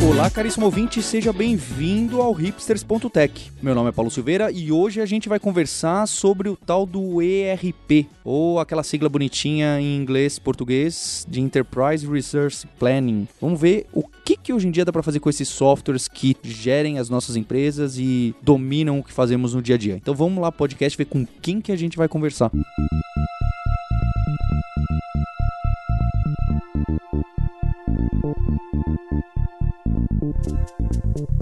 Olá, caríssimo ouvinte, seja bem-vindo ao hipsters.tech. Meu nome é Paulo Silveira e hoje a gente vai conversar sobre o tal do ERP, ou aquela sigla bonitinha em inglês português de Enterprise Resource Planning. Vamos ver o que, que hoje em dia dá para fazer com esses softwares que gerem as nossas empresas e dominam o que fazemos no dia a dia. Então vamos lá, podcast, ver com quem que a gente vai conversar.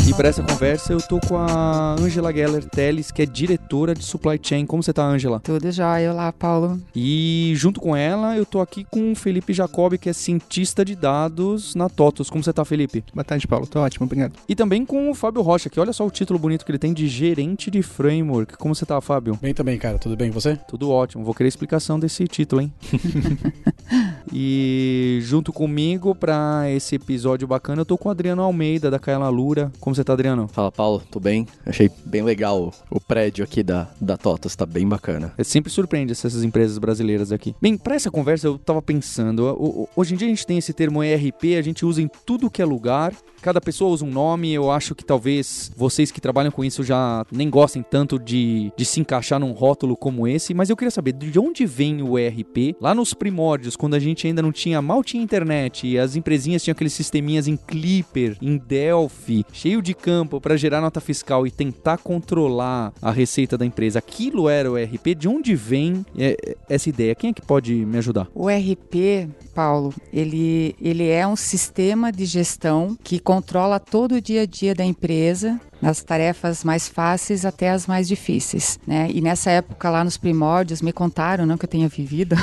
E para essa conversa eu tô com a Angela Geller Teles, que é diretora de Supply Chain. Como você tá, Angela? Tudo jóia. Olá, Paulo. E junto com ela eu tô aqui com o Felipe Jacob, que é cientista de dados na TOTOS. Como você tá, Felipe? Boa tarde, Paulo. Tô ótimo, obrigado. E também com o Fábio Rocha, que olha só o título bonito que ele tem de gerente de framework. Como você tá, Fábio? Bem também, cara. Tudo bem? E você? Tudo ótimo. Vou querer explicação desse título, hein? e junto comigo para esse episódio bacana eu tô com o Adriano Almeida da Kaela Lura. Como você tá, Adriano? Fala, Paulo, tudo bem? Achei bem legal o, prédio aqui da, da TOTOS, tá bem bacana. É sempre surpreende essas empresas brasileiras aqui. Bem, para essa conversa eu tava pensando, hoje em dia a gente tem esse termo ERP, a gente usa em tudo que é lugar, cada pessoa usa um nome, eu acho que talvez vocês que trabalham com isso já nem gostem tanto de, de se encaixar num rótulo como esse, mas eu queria saber de onde vem o ERP? Lá nos primórdios, quando a gente ainda não tinha, mal tinha internet e as empresinhas tinham aqueles sisteminhas em Clipper, em Delphi, cheio de campo para gerar nota fiscal e tentar controlar a receita da empresa. Aquilo era o ERP? De onde vem é, essa ideia? Quem é que pode me ajudar? O ERP, Paulo, ele, ele é um sistema de gestão que controla todo o dia a dia da empresa nas tarefas mais fáceis até as mais difíceis, né? E nessa época lá nos primórdios me contaram, não que eu tenha vivido,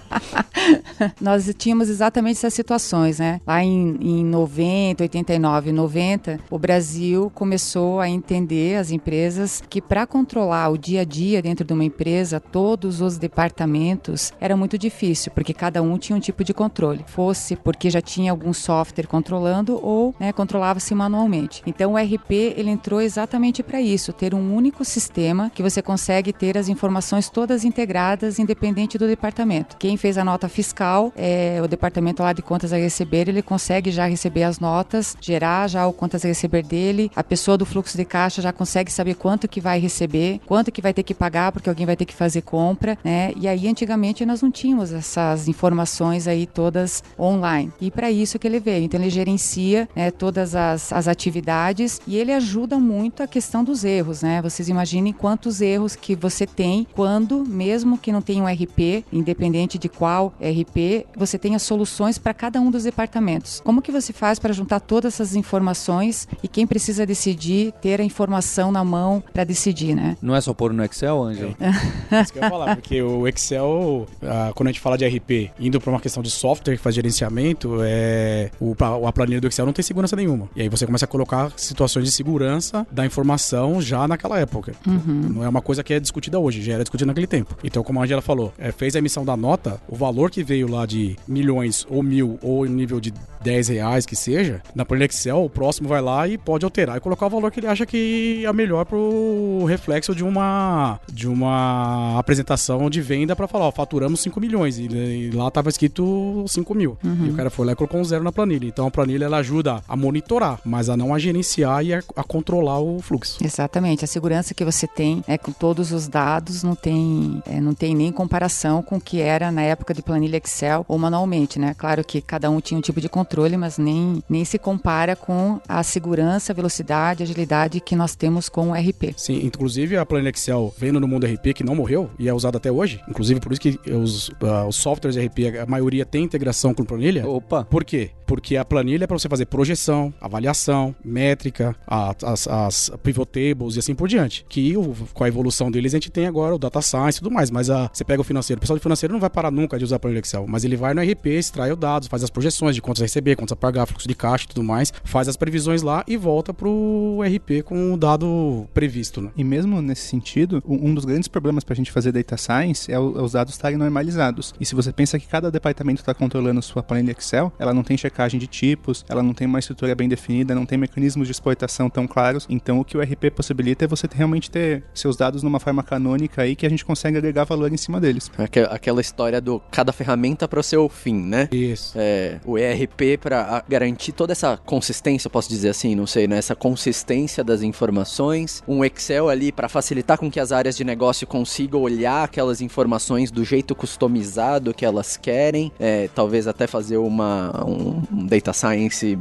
nós tínhamos exatamente essas situações, né? Lá em, em 90, 89, 90, o Brasil começou a entender as empresas que para controlar o dia a dia dentro de uma empresa, todos os departamentos era muito difícil, porque cada um tinha um tipo de controle, fosse porque já tinha algum software controlando ou né, controlava-se manualmente. Então o RP ele entrou exatamente para isso, ter um único sistema que você consegue ter as informações todas integradas, independente do departamento. Quem fez a nota fiscal, é, o departamento lá de contas a receber, ele consegue já receber as notas, gerar já o contas a receber dele. A pessoa do fluxo de caixa já consegue saber quanto que vai receber, quanto que vai ter que pagar porque alguém vai ter que fazer compra, né? E aí antigamente nós não tínhamos essas informações aí todas online. E para isso que ele veio. Então ele gerencia né, todas as, as atividades e ele ajuda muito a questão dos erros, né? Vocês imaginem quantos erros que você tem quando, mesmo que não tenha um RP, independente de qual RP, você tenha soluções para cada um dos departamentos. Como que você faz para juntar todas essas informações e quem precisa decidir ter a informação na mão para decidir, né? Não é só pôr no Excel, Ângelo? É. Isso que eu ia falar, porque o Excel, ah, quando a gente fala de RP, indo para uma questão de software que faz gerenciamento, é o, a planilha do Excel não tem segurança nenhuma. E aí você começa a colocar situações de segurança da informação já naquela época. Uhum. Não é uma coisa que é discutida hoje, já era discutida naquele tempo. Então, como a Angela falou, é, fez a emissão da nota, o valor que veio lá de milhões ou mil ou em nível de 10 reais que seja, na planilha Excel, o próximo vai lá e pode alterar e colocar o valor que ele acha que é melhor pro reflexo de uma de uma apresentação de venda para falar, ó, faturamos 5 milhões e, e lá tava escrito 5 mil. Uhum. E o cara foi lá e colocou um zero na planilha. Então a planilha ela ajuda a monitorar, mas a não a gerenciar e a, a controlar o fluxo. Exatamente. A segurança que você tem é com todos os dados não tem, é, não tem nem comparação com o que era na época de planilha Excel ou manualmente, né? Claro que cada um tinha um tipo de controle, mas nem, nem se compara com a segurança, velocidade, agilidade que nós temos com o RP. Sim, inclusive a planilha Excel vendo no mundo RP que não morreu e é usada até hoje, inclusive por isso que os, uh, os softwares RP, a maioria tem integração com planilha. Opa! Por quê? Porque a planilha é para você fazer projeção, avaliação, métrica, a, as, as pivot tables e assim por diante. Que o, com a evolução deles a gente tem agora o data science e tudo mais. Mas a, você pega o financeiro, o pessoal do financeiro não vai parar nunca de usar a planilha Excel, mas ele vai no RP, extrai os dados, faz as projeções de contas a receber, contas a pagar, fluxo de caixa e tudo mais, faz as previsões lá e volta pro RP com o dado previsto, né? E mesmo nesse sentido, um dos grandes problemas para a gente fazer data science é, os dados estarem normalizados. E se você pensa que cada departamento está controlando sua planilha Excel, ela não tem checagem de tipos, ela não tem uma estrutura bem definida, não tem mecanismos de exportação tão claros. Então, o que o RP possibilita é você realmente ter seus dados numa forma canônica aí que a gente consegue agregar valor em cima deles. Aquela história do cada ferramenta para o seu fim, né? Isso. É, o ERP para garantir toda essa consistência, posso dizer assim, não sei, né? Essa consistência das informações, um Excel ali para facilitar com que as áreas de negócio consigam olhar aquelas informações do jeito customizado que elas querem, é, talvez até fazer uma um, um data science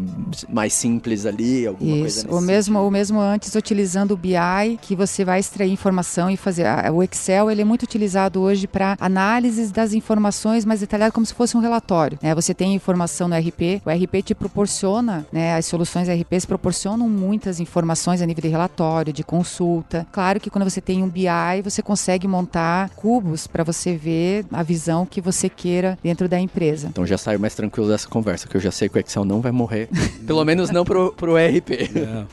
mais simples ali, alguma Isso. coisa o mesmo, o mesmo antes utilizando o BI, que você vai extrair informação e fazer. O Excel ele é muito utilizado hoje para análises das informações mais detalhadas, como se fosse um relatório. Né? Você tem informação no RP, o RP te proporciona, né? as soluções RPs proporcionam muitas informações a nível de relatório, de consulta. Claro que quando você tem um BI, você consegue montar cubos para você ver a visão que você queira dentro da empresa. Então já saio mais tranquilo dessa conversa, que eu já sei que o Excel não vai morrer. Pelo menos não pro, pro RP.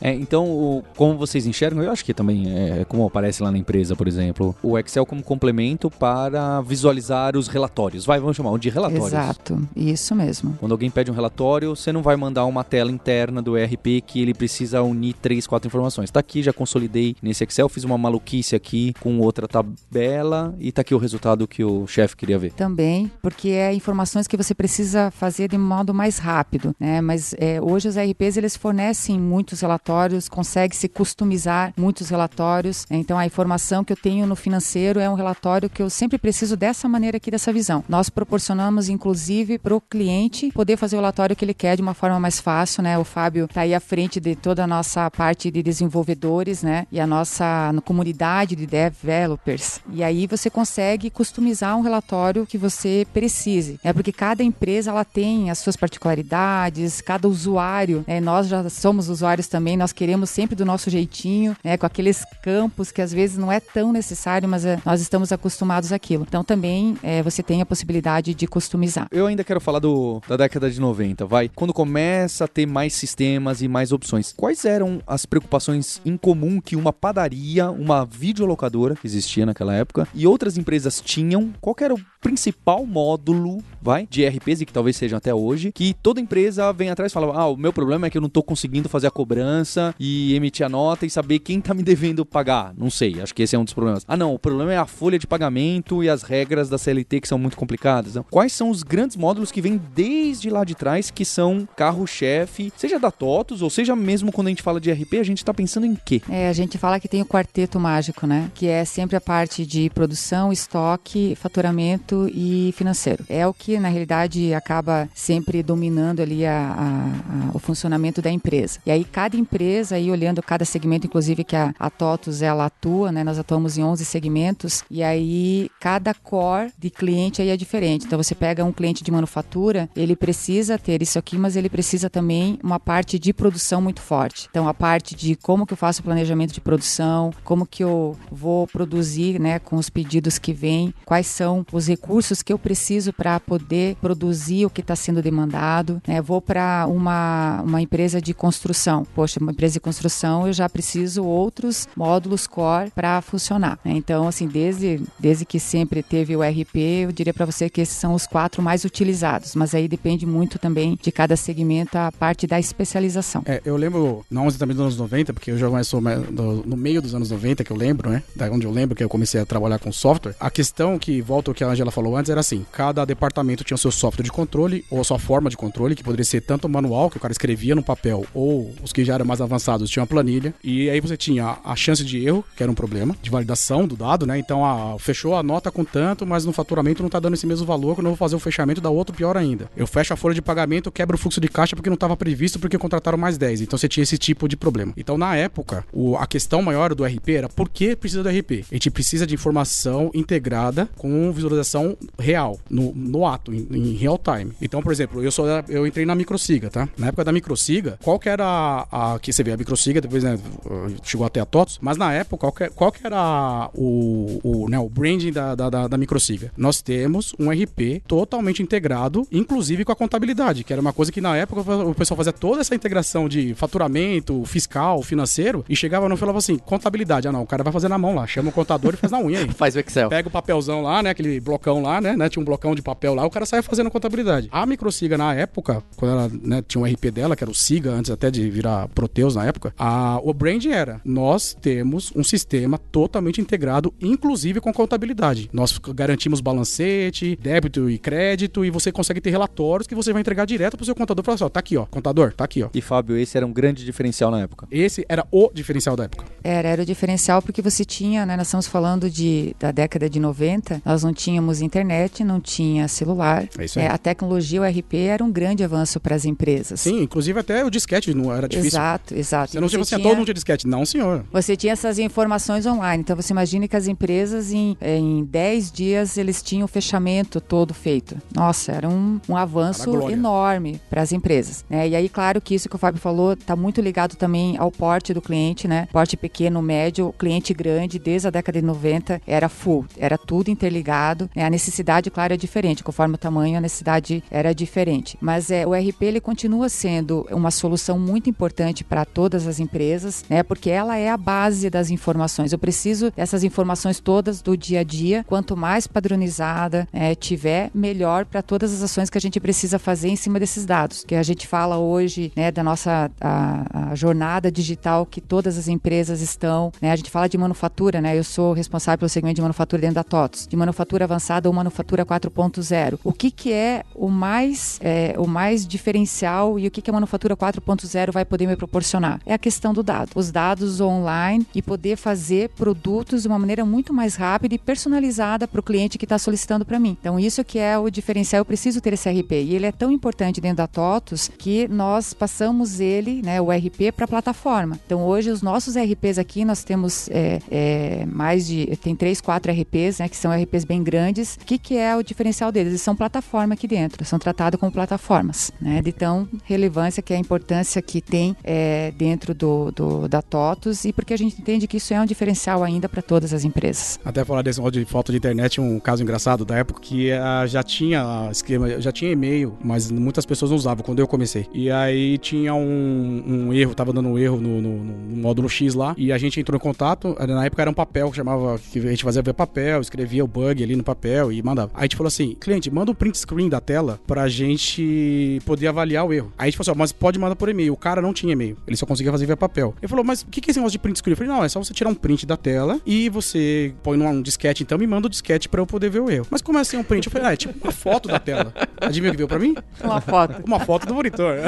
É. é, então, o, como vocês enxergam, eu acho que também é como aparece lá na empresa, por exemplo, o Excel como complemento para visualizar os relatórios. Vai, vamos chamar de relatórios. Exato, isso mesmo. Quando alguém pede um relatório, você não vai mandar uma tela interna do ERP que ele precisa unir três, quatro informações. Tá aqui, já consolidei nesse Excel, fiz uma maluquice aqui com outra tabela e tá aqui o resultado que o chefe queria ver. Também, porque é informações que você precisa fazer de modo mais rápido, né? Mas é, hoje os ERPs eles fornecem muitos relatórios, consegue se customizar muitos relatórios. Então a informação que eu tenho no financeiro é um relatório que eu sempre preciso dessa maneira aqui, dessa visão. Nós proporcionamos, inclusive, para o cliente poder fazer o relatório que ele quer de uma forma mais fácil, né? O Fábio está aí à frente de toda a nossa parte de desenvolvedores, né? E a nossa comunidade de developers. E aí você consegue customizar um relatório que você precise, é porque cada empresa ela tem as suas particularidades, cada usuário, né? Nós já somos usuários também, nós queremos sempre do nosso jeitinho, né? Com aqueles campos que às vezes não é tão necessário, mas é, nós estamos acostumados àquilo. Então também é, você tem a possibilidade de customizar. Eu ainda quero falar do, da década de 90, vai. Quando começa a ter mais sistemas e mais opções, quais eram as preocupações em comum que uma padaria, uma videolocadora que existia naquela época e outras empresas tinham? Qual era o principal módulo, vai, de RPs e que talvez sejam até hoje, que toda empresa vem atrás e fala: "Ah, o meu problema é que eu não tô conseguindo fazer a cobrança e emitir a nota e saber quem tá me devendo pagar". Não sei, acho que esse é um dos problemas. Ah, não, o problema é a folha de pagamento e as regras da CLT que são muito complicadas. Então, quais são os grandes módulos que vêm desde lá de trás que são carro-chefe, seja da TOTUS ou seja mesmo quando a gente fala de RP, a gente tá pensando em quê? É, a gente fala que tem o quarteto mágico, né? Que é sempre a parte de produção, estoque, faturamento e financeiro. É o que, na realidade, acaba sempre dominando ali a, a, a, o funcionamento da empresa. E aí, cada empresa, aí olhando cada segmento, inclusive que a, a TOTUS ela atua, né? Nós atuamos em 11 segmentos, e aí cada core de cliente aí é diferente. Então, você pega um cliente de manufatura, ele precisa ter isso aqui, mas ele precisa também uma parte de produção muito forte. Então, a parte de como que eu faço o planejamento de produção, como que eu vou produzir, né, com os pedidos que vêm, quais são os recursos que eu preciso para poder produzir o que está sendo demandado. Né? Vou para uma, uma empresa de construção. Poxa, uma empresa de construção eu já preciso outros módulos core para funcionar. Né? Então, assim, desde, desde que sempre teve o RP, eu diria para você que esses são os quatro mais utilizados, mas aí depende muito também de cada segmento a parte da especialização. É, eu lembro, não exatamente dos anos 90, porque eu já sou no meio dos anos 90 que eu lembro, né? Da onde eu lembro que eu comecei a trabalhar com software. A questão que volta ao que a Angela falou antes era assim: cada departamento tinha o seu software de controle ou a sua forma de controle, que poderia ser tanto manual, que o cara escrevia no papel, ou os que já eram mais avançados tinham a planilha. E aí você tinha a chance de erro, que era um problema, de validação do dado, né? Então, a, fechou a nota com tanto, mas no faturamento não tá dando esse mesmo valor, quando eu vou fazer o fechamento dá outro pior ainda. Eu fecho a folha de pagamento, quebro o fluxo de caixa porque não estava previsto, porque contrataram mais 10. Então você tinha esse tipo de problema. Então, na época, o, a questão maior do RP era por que precisa do RP? A gente precisa de informação integrada com visualização real, no, no ato, em, em real time. Então, por exemplo, eu sou eu entrei na Microsiga, tá? Na época da Microsiga, qual que era a, a que você vê a Microsiga, depois né, chegou até a TOTS, mas na época, qual que, qual que era o, o, né, o branding da, da, da, da Microsiga? Nós temos um RP totalmente integrado, inclusive com a contabilidade. Contabilidade, que era uma coisa que na época o pessoal fazia toda essa integração de faturamento, fiscal, financeiro, e chegava no falava assim, contabilidade. Ah, não, o cara vai fazer na mão lá, chama o contador e faz na unha aí. Faz o Excel. Pega o papelzão lá, né? Aquele blocão lá, né? né, Tinha um blocão de papel lá, o cara saia fazendo contabilidade. A Microsiga, na época, quando ela né, tinha um RP dela, que era o Siga, antes até de virar Proteus na época, a, o brand era: nós temos um sistema totalmente integrado, inclusive com contabilidade. Nós garantimos balancete, débito e crédito, e você consegue ter relatórios que você vai entregar direto pro seu contador e falar assim: ó, tá aqui, ó, contador, tá aqui, ó. E Fábio, esse era um grande diferencial na época. Esse era o diferencial da época. Era, era o diferencial porque você tinha, né? Nós estamos falando de, da década de 90, nós não tínhamos internet, não tinha celular. É isso aí. É, a tecnologia, o RP, era um grande avanço para as empresas. Sim, inclusive até o disquete não era difícil. Exato, exato. Você não E tinha, assim, todo mundo tinha disquete. Não, senhor. Você tinha essas informações online. Então você imagine que as empresas em, em 10 dias eles tinham o fechamento todo feito. Nossa, era um, um avanço glória. Enorme para as empresas. Né? E aí, claro que isso que o Fábio falou está muito ligado também ao porte do cliente, né? Porte pequeno, médio, cliente grande, desde a década de 90 era full, era tudo interligado. né? A necessidade, claro, é diferente. Conforme o tamanho, a necessidade era diferente. Mas é, o RP ele continua sendo uma solução muito importante para todas as empresas, né? Porque ela é a base das informações. Eu preciso dessas informações todas do dia a dia. Quanto mais padronizada é, tiver, melhor para todas as ações que a gente precisa fazer em cima desses dados. Que a gente fala hoje, né, da nossa a, a jornada digital que todas as empresas estão. Né? A gente fala de manufatura, né? Eu sou responsável pelo segmento de manufatura dentro da TOTOS, de manufatura avançada ou manufatura 4.0. O que que é o mais é, o mais diferencial e o que que a manufatura 4.0 vai poder me proporcionar? É a questão do dado. Os dados online e poder fazer produtos de uma maneira muito mais rápida e personalizada para o cliente que está solicitando para mim. Então, isso que é o diferencial. Eu preciso ter esse RP. E ele é tão importante dentro da TOTOS que nós passamos ele, né, o RP, para a plataforma. Então, hoje, os nossos RPs aqui, nós temos é, é, mais de. Tem três, quatro RPs, né, que são RPs bem grandes. O que, que é o diferencial deles? Eles são plataforma aqui dentro, são tratados como plataformas, né, de tão relevância que é a importância que tem é, dentro do, do, da TOTOS e porque a gente entende que isso é um diferencial ainda para todas as empresas. Até falar desse modo de foto de internet, um caso engraçado da época que ah, já tinha esquema, já tinha e-mail, mas muitas pessoas não usavam quando eu comecei. E aí tinha um, um erro, tava dando um erro no, no- no módulo X lá, e a gente entrou em contato. Na época era um papel que chamava, que a gente fazia ver papel, escrevia o bug ali no papel e mandava. Aí a gente falou assim: cliente, manda um print screen da tela pra gente poder avaliar o erro. Aí a gente falou assim: mas pode mandar por e-mail. O cara não tinha e-mail, ele só conseguia fazer via papel. Ele falou: mas o que é esse negócio de print screen? Eu falei: não, é só você tirar um print da tela e você põe num disquete então e manda o disquete pra eu poder ver o erro. Mas como é assim um print? Eu falei: ah, é tipo uma foto da tela. Adivinha o que veio pra mim? Uma foto. Uma foto do monitor.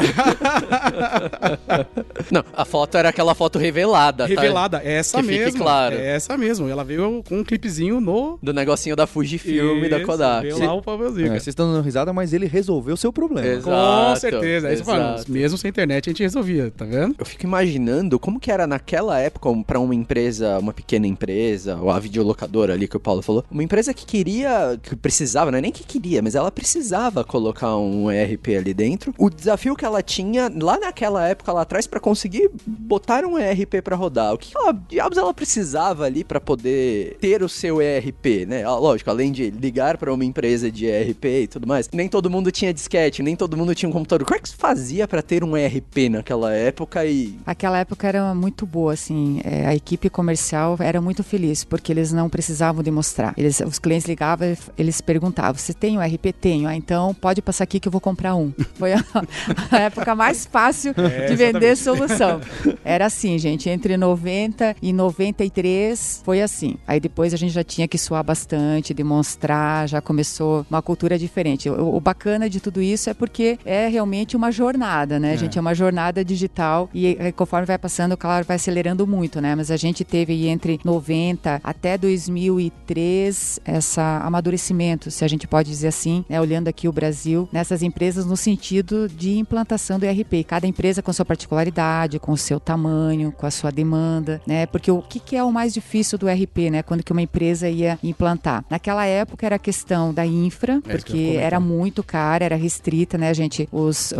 Não, a foto era aquela foto revelada, tá? Revelada, é essa Que fique mesmo. claro. É essa mesmo. Ela veio com um clipezinho no. Do negocinho da Fujifilm e da Kodak. Veio lá o papelzinho. É, vocês estão dando risada, mas ele resolveu o seu problema. Exato. Com certeza. É isso que eu falo. exato. Mesmo sem internet a gente resolvia, tá vendo? Eu fico imaginando como que era naquela época pra uma empresa, uma pequena empresa, ou a videolocadora ali que o Paulo falou, uma empresa que queria, que precisava, não é nem que queria, mas ela precisava colocar um ERP ali dentro. O desafio que ela tinha lá naquela época lá atrás pra conseguir botar um ERP pra rodar. O que ela, diabos ela precisava ali pra poder ter o seu ERP, né? Ah, Lógico, além de ligar pra uma empresa de ERP e tudo mais, nem todo mundo tinha disquete, nem todo mundo tinha um computador. Como é que se fazia pra ter um ERP naquela época e Aquela época era muito boa, assim, é, a equipe comercial era muito feliz, porque eles não precisavam demonstrar. Eles, os clientes ligavam, eles perguntavam, você tem um RP? Tenho, ah, então pode passar aqui que eu vou comprar um. Foi a, a época mais fácil de vender solução. Era assim, gente, entre 90 e 93 foi assim. Aí depois a gente já tinha que suar bastante, demonstrar, já começou uma cultura diferente. O, o bacana de tudo isso é porque é realmente uma jornada, né, gente? É uma jornada digital e eh, conforme vai passando, claro, vai acelerando muito, né? Mas a gente teve entre 90 até 2003 essa amadurecimento, se a gente pode dizer assim, né? Olhando aqui o Brasil, nessas empresas no sentido de implantação do ERP. Cada empresa com sua particularidade, com o seu tamanho, com a sua demanda, né? Porque o que, que é o mais difícil do ERP, né? Quando que uma empresa ia implantar? Naquela época era a questão da infra, É porque era muito cara, era restrita, né, gente? Os,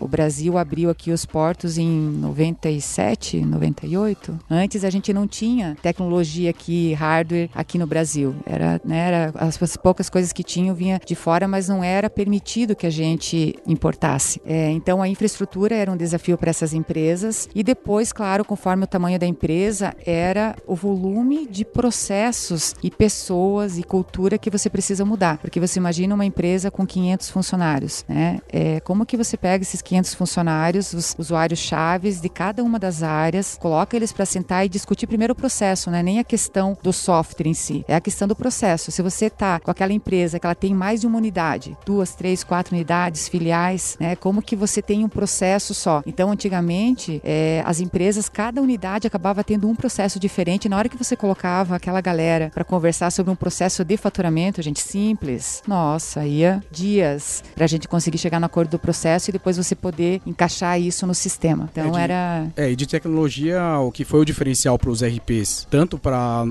o Brasil abriu aqui os portos em 97, 98. Antes a gente não tinha tecnologia aqui, hardware aqui no Brasil. Era, né, era as, as poucas coisas que tinham vinha de fora, mas não era permitido que a gente gente importasse. É, então a infraestrutura era um desafio para essas empresas e depois, claro, conforme o tamanho da empresa, era o volume de processos e pessoas e cultura que você precisa mudar. Porque você imagina uma empresa com 500 funcionários, né? É, como que você pega esses 500 funcionários, os usuários chaves de cada uma das áreas, coloca eles para sentar e discutir primeiro o processo, não é nem a questão do software em si, é a questão do processo. Se você está com aquela empresa que ela tem mais de uma unidade, duas, três, quatro unidades, filiais, né? Como que você tem um processo só? Então, antigamente, é, as empresas, cada unidade acabava tendo um processo diferente. Na hora que você colocava aquela galera para conversar sobre um processo de faturamento, gente, simples, nossa, ia dias para a gente conseguir chegar no acordo do processo e depois você poder encaixar isso no sistema. Então É de- era É, e de tecnologia, o que foi o diferencial para os RPs, tanto para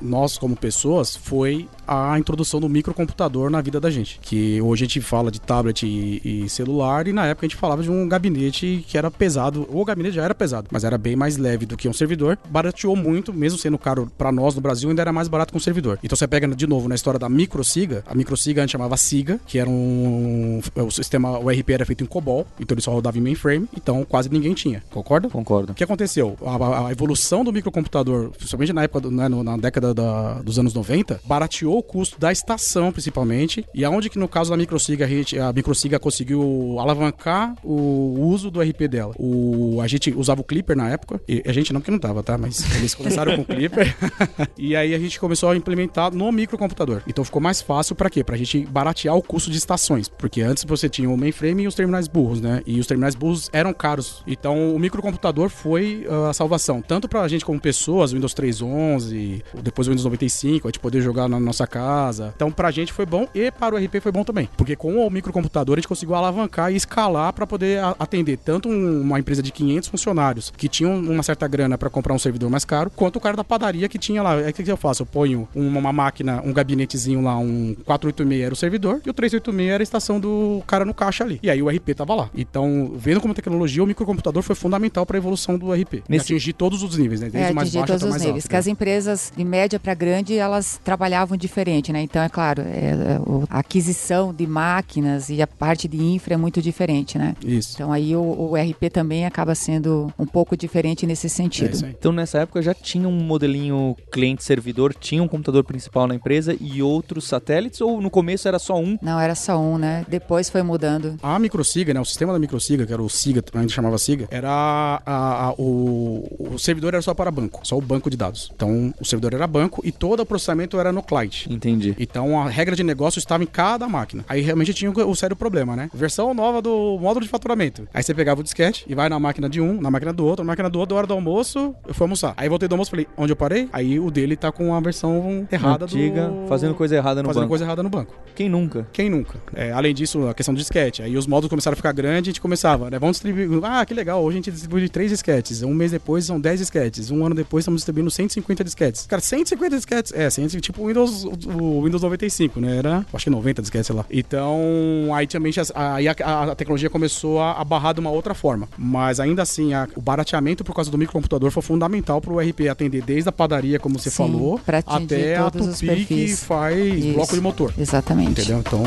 nós como pessoas, foi a introdução do microcomputador na vida da gente. Que hoje a gente fala de tablet e, e celular, e na época a gente falava de um gabinete que era pesado. O gabinete já era pesado, mas era bem mais leve do que um servidor. Barateou muito, mesmo sendo caro para nós no Brasil, ainda era mais barato que um servidor. Então você pega de novo na história da microsiga, a microsiga a gente chamava SIGA, que era um. O sistema, o RP era feito em COBOL, então ele só rodava em mainframe, então quase ninguém tinha. Concorda? Concordo. O que aconteceu? A, a- evolução do microcomputador, principalmente na época, do- né, na década da- dos anos 90, barateou o custo da estação, principalmente, e aonde que no caso da microsiga, a, gente, a microsiga conseguiu alavancar o uso do RP dela. O, a gente usava o Clipper na época, e a gente não, porque não tava, tá? Mas eles começaram com o Clipper, e aí a gente começou a implementar no microcomputador. Então ficou mais fácil pra quê? Pra gente baratear o custo de estações, porque antes você tinha o mainframe e os terminais burros, né? E os terminais burros eram caros. Então o microcomputador foi ah, a salvação, tanto pra gente como pessoas, Windows 3.11, depois o Windows 95, a gente poder jogar na nossa casa. Então pra gente foi bom e para o RP foi bom também, porque com o microcomputador a gente conseguiu alavancar e escalar pra poder atender tanto um- uma empresa de 500 funcionários que tinham uma certa grana pra comprar um servidor mais caro, quanto o cara da padaria que tinha lá. É o que eu faço? Eu ponho uma, máquina, um gabinetezinho lá, um 486 era o servidor e o 386 era a estação do cara no caixa ali. E aí o RP tava lá. Então, vendo como tecnologia, o microcomputador foi fundamental para a evolução do RP. Nesse- atingir todos os níveis, né? Desde É, o mais baixo todos até o os mais níveis. alto. Que as empresas de média para grande, elas trabalhavam diferente, né? Então, é claro, é, é, a aquisição de máquinas e a parte de infra é muito diferente, né? Isso. Então, aí o, o RP também acaba sendo um pouco diferente nesse É sentido. aí. Então nessa época já tinha um modelinho cliente-servidor, tinha um computador principal na empresa e outros satélites, ou no começo era só um? Não, era só um, né? Depois foi mudando. A microsiga, né? O sistema da microsiga, que era o SIGA, a gente chamava SIGA, era a- a- o, o servidor era só para banco, só o banco de dados. Então, o servidor era banco e todo o processamento era no client. Entendi. Então a regra de negócio estava em cada máquina. Aí realmente tinha o, o sério problema, né? Versão nova do módulo de faturamento. Aí você pegava o disquete e vai na máquina de um, na máquina do outro, na máquina do outro, hora do almoço, eu fui almoçar. Aí voltei do almoço e falei, onde eu parei? Aí o dele tá com a versão errada Antiga, do. fazendo coisa errada no fazendo banco. coisa errada no banco. Quem nunca? Quem nunca? É, além disso, a questão do disquete. Aí os módulos começaram a ficar grandes, a gente começava, né? Vamos distribuir. Ah, que legal, hoje a gente distribui três disquetes. Um mês depois são 10 disquetes. Um ano depois estamos distribuindo 150 disquetes. Cara, 150 disquetes. É, 100, tipo o Windows, o Windows 95, né? Era, acho que 90 disquetes, sei lá. Então, aí também já- aí a, a- tecnologia começou a, a barrar de uma outra forma. Mas ainda assim, a- o barateamento por causa do microcomputador foi fundamental para o RP atender desde a padaria, como você Sim, falou, até a Tupi que faz Isso. bloco de motor. Exatamente. Entendeu? Então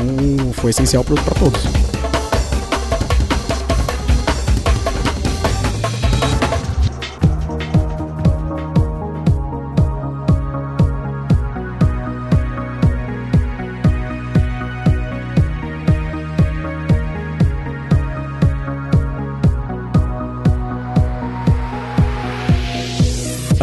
foi essencial para todos.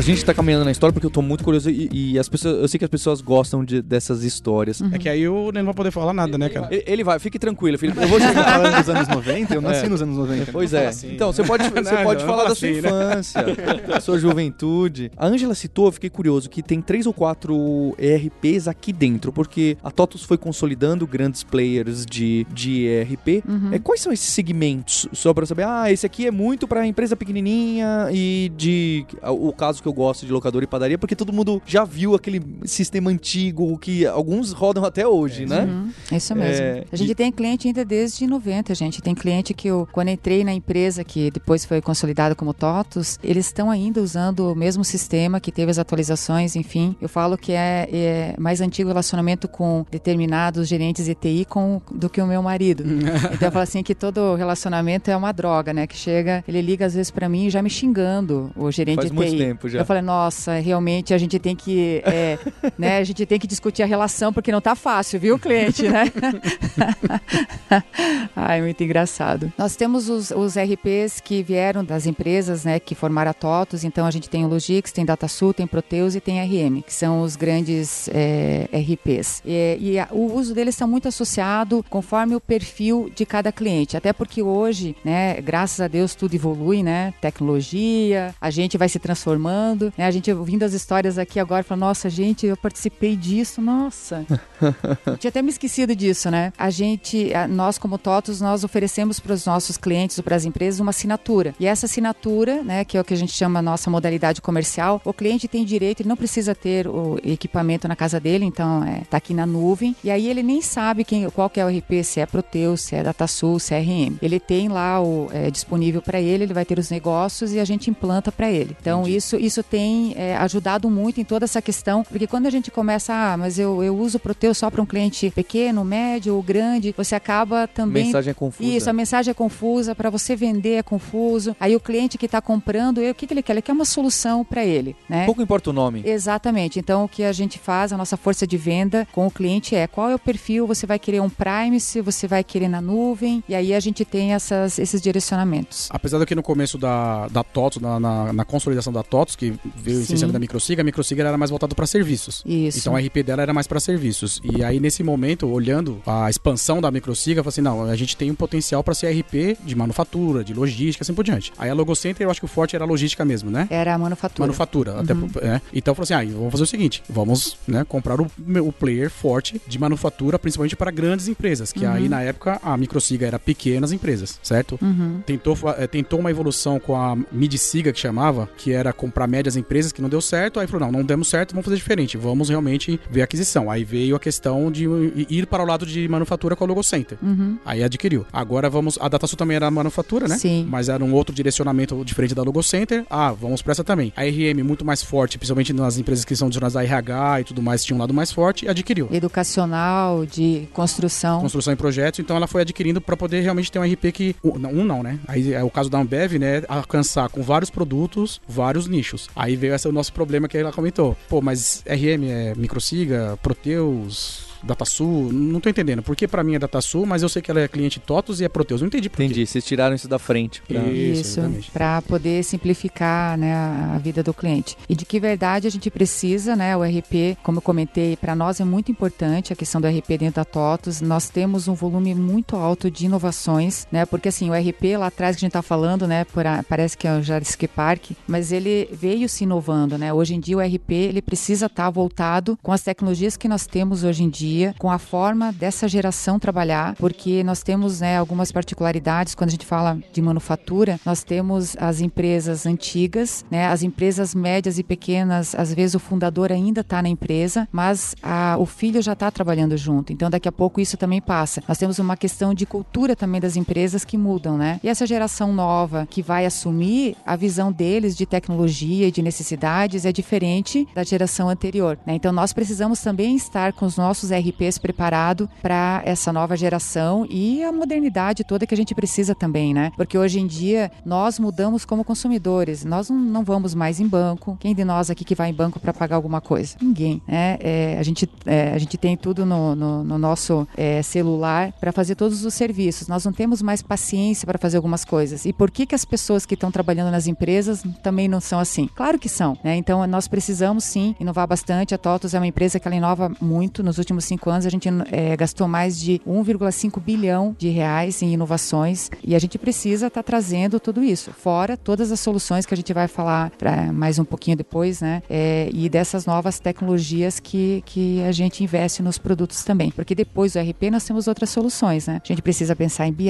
A gente tá caminhando na história porque eu tô muito curioso e, e as pessoas, eu sei que as pessoas gostam de- dessas histórias. É que aí o não vai poder falar nada, né, cara? Ele, ele vai, fique tranquilo, Felipe. Eu vou chegar. falando dos anos 90, eu nasci É. nos anos 90. né? Pois é. assim. Então, você pode, você Não, pode não, falar não da sua assim, né? infância, da sua juventude. A Ângela citou, eu fiquei curioso, que tem três ou quatro ERPs aqui dentro, porque a TOTUS foi consolidando grandes players de, de ERP. É, quais são esses segmentos? Só pra saber, ah, esse aqui é muito pra empresa pequenininha e de... O caso que eu gosto de locadora e padaria, porque todo mundo já viu aquele sistema antigo que alguns rodam até hoje, né? Uhum, isso mesmo. É, a gente e- tem cliente ainda desde 90, gente. Tem cliente que eu, quando entrei na empresa, que depois foi consolidada como TOTUS, eles estão ainda usando o mesmo sistema que teve as atualizações, enfim. Eu falo que é, é mais antigo o relacionamento com determinados gerentes de TI com, do que o meu marido. então eu falo assim que todo relacionamento é uma droga, né? Que chega, ele liga às vezes pra mim já me xingando, o gerente Faz de muito TI. tempo já. Eu falei, nossa, realmente a gente tem que, é, né, a gente tem que discutir a relação porque não tá fácil, viu, cliente, né? Ai, muito engraçado. Nós temos os, os RPs que vieram das empresas, né, que formaram a TOTUS, então a gente tem o Logix, tem DataSul, tem Proteus e tem RM, que são os grandes é, RPs. E, e a- o uso deles está muito associado conforme o perfil de cada cliente, até porque hoje, né, graças a Deus tudo evolui, né, tecnologia, a gente vai se transformando, né, a gente ouvindo as histórias aqui agora, fala, nossa, gente, eu participei disso, nossa. Tinha até me esquecido disso, né? A gente, nós como TOTOS, nós oferecemos para os nossos clientes ou para as empresas uma assinatura. E essa assinatura, né, que é o que a gente chama a nossa modalidade comercial, o cliente tem direito, ele não precisa ter o equipamento na casa dele, então é, tá aqui na nuvem. E aí ele nem sabe quem, qual que é o RP, se é Proteus, se é DataSul, se é RM. Ele tem lá o é, disponível para ele, ele vai ter os negócios e a gente implanta para ele. Então isso, isso tem é, ajudado muito em toda essa questão, porque quando a gente começa, ah, mas eu, eu uso o Proteus só para um cliente pequeno, médio ou grande, você acaba também Mensagem é confusa. isso, a mensagem é confusa, para você vender é confuso. Aí o cliente que está comprando, o que, que ele quer? Ele quer uma solução para ele, né? Pouco importa o nome. Exatamente. Então, o que a gente faz, a nossa força de venda com o cliente é qual é o perfil, você vai querer um Prime, se você vai querer na nuvem, e aí a gente tem essas, esses direcionamentos. Apesar do que no começo da, da TOTOS, na, na, na consolidação da TOTOS, que veio Sim. essencialmente da Microsiga, a Microsiga era mais voltada para serviços. Isso. Então a RP dela era mais para serviços. E aí, nesse momento, olhando a expansão da Microsiga, eu falei assim: não, a gente tem um potencial para ser RP de manufatura, de logística, assim por diante. Aí a Logocenter, eu acho que o forte era a logística mesmo, né? Era a manufatura. Manufatura. Até, é. Então falou assim: ah, vamos fazer o seguinte: vamos né, comprar o, o player forte de manufatura, principalmente para grandes empresas. Que aí na época a Microsiga era pequenas empresas, certo? Uhum. Tentou, eh, tentou uma evolução com a Midsiga, que chamava, que era comprar médias empresas, que não deu certo. Aí falou: não, não demos certo, vamos fazer diferente. Vamos realmente ver a aquisição. Aí veio a questão de ir para o lado de manufatura com a Logocenter. Uhum. Aí adquiriu. Agora vamos. A DataSul também era manufatura, né? Sim. Mas era um outro direcionamento diferente da Logocenter. Ah, vamos para essa também. A RM, muito mais forte, principalmente nas empresas que são direcionadas da RH e tudo mais, tinha um lado mais forte, adquiriu. Educacional, de construção. Construção e projetos, então ela foi adquirindo para poder realmente ter um RP que. Um um não, né? Aí é o caso da Ambev, né? Alcançar com vários produtos, vários nichos. Aí veio esse o nosso problema que ela comentou. Pô, mas RM é Microsiga, Proteus. DataSul, não tô entendendo. Por que pra mim é DataSul, mas eu sei que ela é cliente TOTUS e é Proteus. Não entendi por quê. Entendi, vocês tiraram isso da frente. pra- Isso, para poder simplificar né, a vida do cliente. E de que verdade a gente precisa, né? O RP, como eu comentei, para nós é muito importante a questão do RP dentro da TOTUS. Nós temos um volume muito alto de inovações, né? Porque assim, o RP lá atrás que a gente tá falando, né? Por a- parece que é o Jurassic Park, mas ele veio se inovando, né? Hoje em dia o RP ele precisa estar voltado com as tecnologias que nós temos hoje em dia, com a forma dessa geração trabalhar, porque nós temos né, algumas particularidades quando a gente fala de manufatura. Nós temos as empresas antigas, né, as empresas médias e pequenas. Às vezes o fundador ainda está na empresa, mas a- o filho já está trabalhando junto. Então daqui a pouco isso também passa. Nós temos uma questão de cultura também das empresas que mudam, né? E essa geração nova que vai assumir a visão deles de tecnologia e de necessidades é diferente da geração anterior. né? Então nós precisamos também estar com os nossos RPs preparados para essa nova geração e a modernidade toda que a gente precisa também, né? Porque hoje em dia nós mudamos como consumidores. Nós não, não vamos mais em banco. Quem de nós aqui que vai em banco para pagar alguma coisa? Ninguém. Né? É, a, gente, é, a gente tem tudo no, no, no nosso é, celular para fazer todos os serviços. Nós não temos mais paciência para fazer algumas coisas. E por que, que as pessoas que estão trabalhando nas empresas também não são assim? Claro que são. Né? Então nós precisamos sim inovar bastante. A TOTUS é uma empresa que ela inova muito nos últimos cinco anos, a gente é, gastou mais de 1,5 bilhão de reais em inovações e a gente precisa estar tá trazendo tudo isso, fora todas as soluções que a gente vai falar mais um pouquinho depois, né? É, e dessas novas tecnologias que, que a gente investe nos produtos também. Porque depois do RP nós temos outras soluções, né? A gente precisa pensar em BI,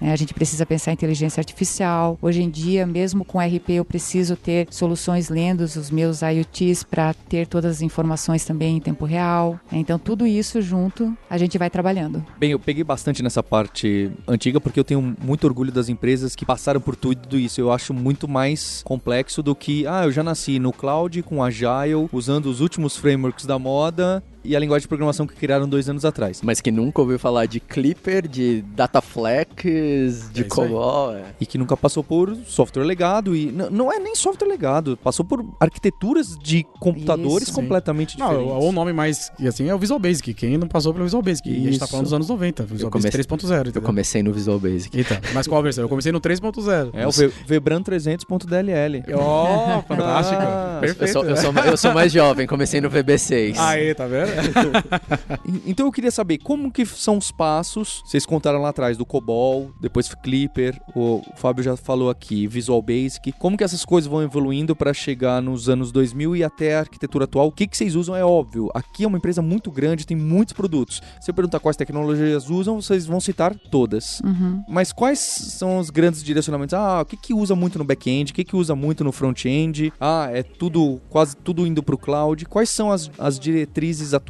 né? a gente precisa pensar em inteligência artificial. Hoje em dia, mesmo com RP, eu preciso ter soluções lendo os meus IoTs para ter todas as informações também em tempo real. Então, tudo isso junto a gente vai trabalhando. Bem, eu peguei bastante nessa parte antiga porque eu tenho muito orgulho das empresas que passaram por tudo isso. Eu acho muito mais complexo do que, ah, eu já nasci no cloud com Agile, usando os últimos frameworks da moda e a linguagem de programação que criaram dois anos atrás. Mas que nunca ouviu falar de Clipper, de Dataflex, de é COBOL. É. E que nunca passou por software legado. E não é nem software legado, passou por arquiteturas de computadores Isso, completamente sim. diferentes. Não, o nome mais assim é o Visual Basic. Quem não passou pelo Visual Basic? Isso. E a gente tá falando dos anos 90, Visual Basic 3.0. Eu comecei no Visual Basic. Eita, mas qual versão? Eu comecei no 3.0. É, o Vebran 300.dll. Oh, fantástico. Ah, Perfeito. Eu sou, eu, sou, eu sou mais jovem, comecei no VB6. Aí, tá vendo? então eu queria saber como que são os passos. Vocês contaram lá atrás do COBOL, depois Clipper, o Fábio já falou aqui, Visual Basic. Como que essas coisas vão evoluindo para chegar nos anos 2000 e até a arquitetura atual? O que, que vocês usam é óbvio. Aqui é uma empresa muito grande, tem muitos produtos. Se eu perguntar quais tecnologias usam, vocês vão citar todas. Uhum. Mas quais são os grandes direcionamentos? Ah, o que, que usa muito no back-end? O que, que usa muito no front-end? Ah, é tudo, quase tudo indo para o cloud. Quais são as, as diretrizes atuais?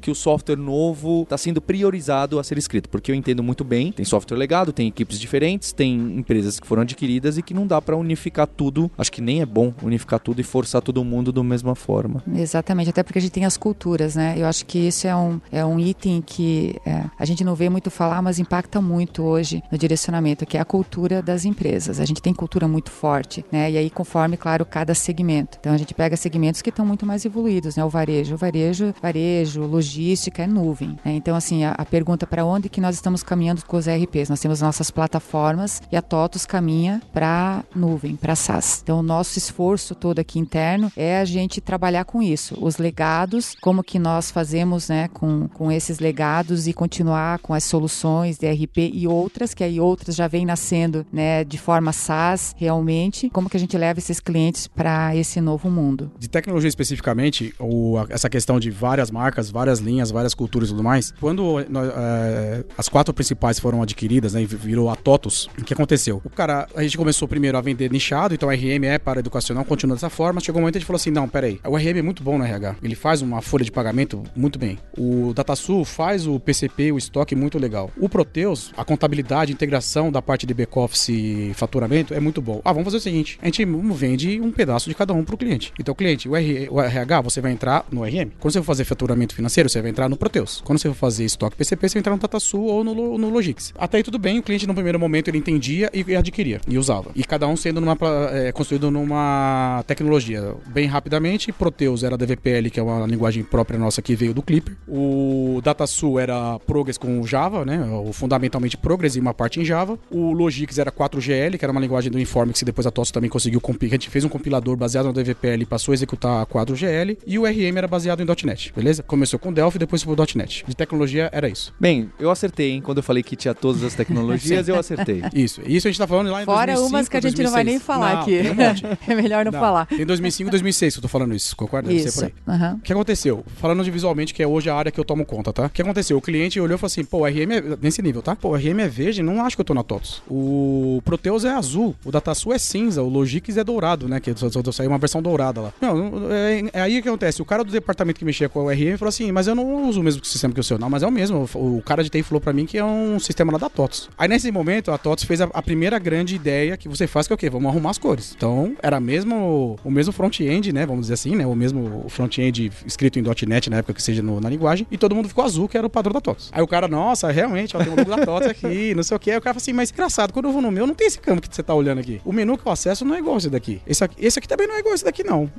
Que o software novo está sendo priorizado a ser escrito, porque eu entendo muito bem, tem software legado, tem equipes diferentes, tem empresas que foram adquiridas e que não dá para unificar tudo. Acho que nem é bom unificar tudo e forçar todo mundo da mesma forma. Exatamente, até porque a gente tem as culturas, né? Eu acho que isso é um, é um item que é, a gente não vê muito falar, mas impacta muito hoje no direcionamento, que é a cultura das empresas. A gente tem cultura muito forte, né? E aí conforme, claro, cada segmento. Então a gente pega segmentos que estão muito mais evoluídos, né? O varejo, o varejo, varejo varejo, logística, é nuvem. Né? Então, assim, a, a pergunta para onde que nós estamos caminhando com os ERPs? Nós temos nossas plataformas e a TOTOS caminha para nuvem, para SaaS. Então, o nosso esforço todo aqui interno é a gente trabalhar com isso. Os legados, como que nós fazemos né, com, com esses legados e continuar com as soluções de ERP e outras, que aí outras já vêm nascendo né, de forma SaaS realmente. Como que a gente leva esses clientes para esse novo mundo? De tecnologia especificamente, ou essa questão de várias marcas, várias linhas, várias culturas e tudo mais. Quando é, as quatro principais foram adquiridas, né, virou a TOTUS, o que aconteceu? O cara, a gente começou primeiro a vender nichado, então o RM é para educacional, continua dessa forma. Chegou um momento que a gente falou assim: não, peraí, o RM é muito bom no RH. Ele faz uma folha de pagamento muito bem. O DataSul faz o PCP, o estoque muito legal. O Proteus, a contabilidade, a integração da parte de back-office e faturamento é muito bom. Ah, vamos fazer o seguinte: a gente vende um pedaço de cada um para o cliente. Então, o cliente, o, o RH, você vai entrar no RM. Quando você for fazer faturamento financeiro, você vai entrar no Proteus. Quando você for fazer estoque PCP, você vai entrar no TataSul ou no, no Logix. Até aí tudo bem, o cliente no primeiro momento ele entendia e, adquiria e usava. E cada um sendo numa, é, construído numa tecnologia. Bem rapidamente, Proteus era DVPL, que é uma linguagem própria nossa que veio do Clipper. O DataSul era Progress com Java, né? O, fundamentalmente Progress e uma parte em Java. O Logix era 4GL, que era uma linguagem do Informix, e depois a TOS também conseguiu compilar. A gente fez um compilador baseado no DVPL e passou a executar 4GL. E o RM era baseado em .NET, beleza? Beleza? Começou com Delphi, depois foi pro .NET. De tecnologia era isso. Bem, eu acertei, hein? Quando eu falei que tinha todas as tecnologias, eu acertei. Isso. Isso a gente tá falando lá em Fora 2005, umas que a gente 2006. não vai nem falar não, aqui. Tem um é melhor não, não, falar. Tem 2005 e 2006 que eu tô falando isso, concorda? Deve isso. ser por aí. Uhum. O que aconteceu? Falando de visualmente, que é hoje a área que eu tomo conta, tá? O que aconteceu? O cliente olhou e falou assim, pô, o RM é nesse nível, tá? Pô, o RM é verde, não acho que eu tô na TOTOS. O Proteus é azul, o DataSul é cinza, o Logix é dourado, né? Que saiu uma versão dourada lá. Não, é, é aí que acontece. O cara do departamento que mexia com o RM falou assim, mas eu não uso o mesmo sistema que o seu. Não, mas é o mesmo. O, cara de TI falou pra mim que é um sistema lá da TOTS. Aí nesse momento, a TOTS fez a, a, primeira grande ideia que você faz, que é o quê? Vamos arrumar as cores. Então, era mesmo o mesmo front-end, né? Vamos dizer assim, né? O mesmo front-end escrito em .NET na época que seja no, na linguagem. E todo mundo ficou azul, que era o padrão da TOTS. Aí o cara, nossa, realmente, ó, tem um logo da TOTS aqui, não sei o que. Aí o cara fala assim, mas engraçado, quando eu vou no meu, não tem esse campo que você tá olhando aqui. O menu que eu acesso não é igual esse daqui. Esse aqui, esse aqui também não é igual esse daqui, não.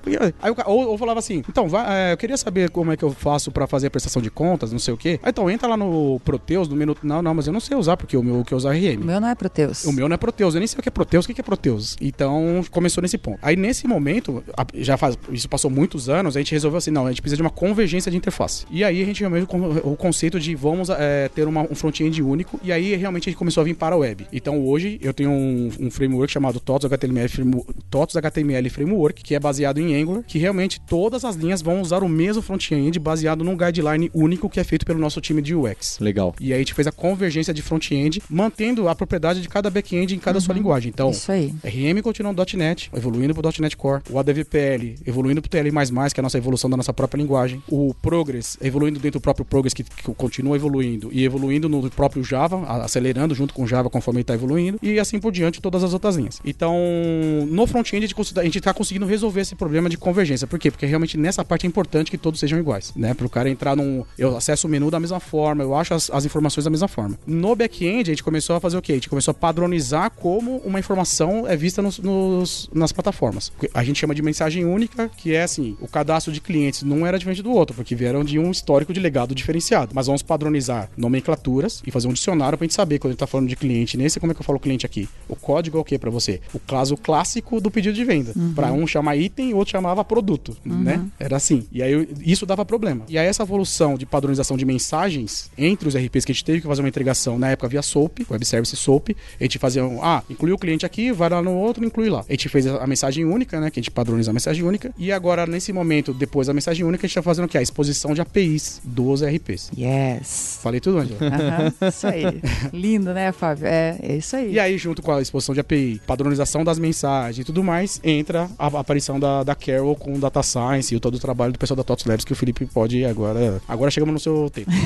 Aí ou, ou falava assim, então, vai, é, eu queria saber como é que eu eu faço pra fazer a prestação de contas, não sei o quê. Ah, então entra lá no Proteus, no menu. Não, não, mas eu não sei usar, porque o meu que eu uso é O RM. meu não é Proteus. O meu não é Proteus, eu nem sei o que é Proteus, o que é Proteus. Então começou nesse ponto. Aí nesse momento, já faz, isso passou muitos anos, a gente resolveu assim, não, a gente precisa de uma convergência de interface. E aí a gente realmente o conceito de vamos é, ter uma- um front-end único, e aí realmente a gente começou a vir para a web. Então hoje eu tenho um, um framework chamado TOTS HTML, TOTS HTML Framework, que é baseado em Angular, que realmente todas as linhas vão usar o mesmo front-end baseado num guideline único que é feito pelo nosso time de UX. Legal. E aí a gente fez a convergência de front-end, mantendo a propriedade de cada back-end em cada sua linguagem. Então, Isso aí. RM continua no .NET, evoluindo pro .NET Core. O ADVPL evoluindo pro TL++, que é a nossa evolução da nossa própria linguagem. O Progress evoluindo dentro do próprio Progress, que, que continua evoluindo. E evoluindo no próprio Java, acelerando junto com o Java conforme ele tá evoluindo. E assim por diante, todas as outras linhas. Então, no front-end, a gente cons- a gente tá conseguindo resolver esse problema de convergência. Por quê? Porque realmente nessa parte é importante que todos sejam iguais, né? Pro cara entrar num... Eu acesso o menu da mesma forma, eu acho as, as informações da mesma forma. No back-end, a gente começou a fazer o quê? A gente começou a padronizar como uma informação é vista nos, nos- nas plataformas. A gente chama de mensagem única, que é assim, o cadastro de clientes não era diferente do outro, porque vieram de um histórico de legado diferenciado. Mas vamos padronizar nomenclaturas e fazer um dicionário pra gente saber quando a gente tá falando de cliente nesse, como é que eu falo cliente aqui? O código é o que pra você? O caso clássico do pedido de venda. Pra um chamar item e o outro chamava produto, né? Era assim. E aí isso dava problema. E aí essa evolução de padronização de mensagens entre os RPs que a gente teve que fazer uma integração na época via SOAP, Web Service SOAP, a gente fazia um, ah, inclui o cliente aqui, vai lá no outro, inclui lá. A gente fez a mensagem única, né, que a gente padroniza a mensagem única, e agora nesse momento, depois da mensagem única, a gente tá fazendo o que? A exposição de APIs dos RPs. Yes. Falei tudo, Angela? Aham, isso aí. Lindo, né, Fábio? É, é isso aí. E aí, junto com a exposição de API, padronização das mensagens e tudo mais, entra a aparição da, da Carol com o Data Science e todo o trabalho do pessoal da TOTS Labs que o Felipe pode agora. Agora chegamos no seu tempo.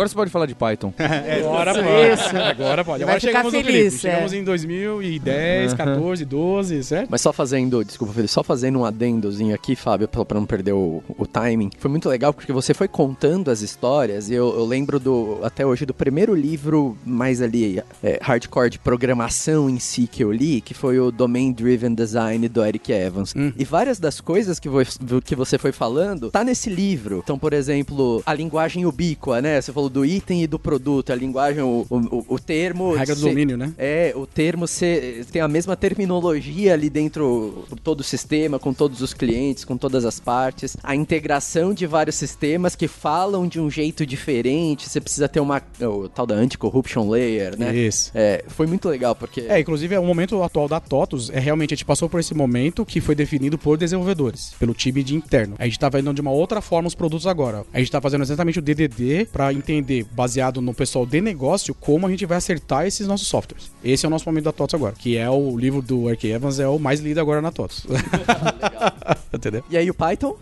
Agora você pode falar de Python. Agora Isso, pode. isso. Agora pode. Vai Agora chegamos no feliz, Felipe. Chegamos é. em 2010, 14, 12, certo? Mas só fazendo, desculpa, Felipe, só fazendo um adendozinho aqui, Fábio, pra, pra não perder o, o timing. Foi muito legal porque você foi contando as histórias e eu, eu lembro do, até hoje, do primeiro livro mais ali, é, hardcore de programação em si que eu li, que foi o Domain Driven Design do Eric Evans. Hum. E várias das coisas que, vo- que você foi falando tá nesse livro. Então, por exemplo, a linguagem ubíqua, né? Você falou do item e do produto, a linguagem, o, o, o termo... Regra do domínio, né? é, o termo ser, tem a mesma terminologia ali dentro todo o sistema, com todos os clientes, com todas as partes. A integração de vários sistemas que falam de um jeito diferente. Você precisa ter uma. O tal da anti-corruption layer, né? Isso. É, foi muito legal, porque. É, inclusive, é o momento atual da TOTUS é realmente, a gente passou por esse momento que foi definido por desenvolvedores, pelo time de interno. A gente tá vendo de uma outra forma os produtos agora. A gente tá fazendo exatamente o DDD pra entender, baseado no pessoal de negócio, como a gente vai acertar esses nossos softwares. Esse é o nosso momento da TOTUS agora, que é o livro do Eric Evans, é o mais lido agora na TOTUS. Entendeu? E aí o Python?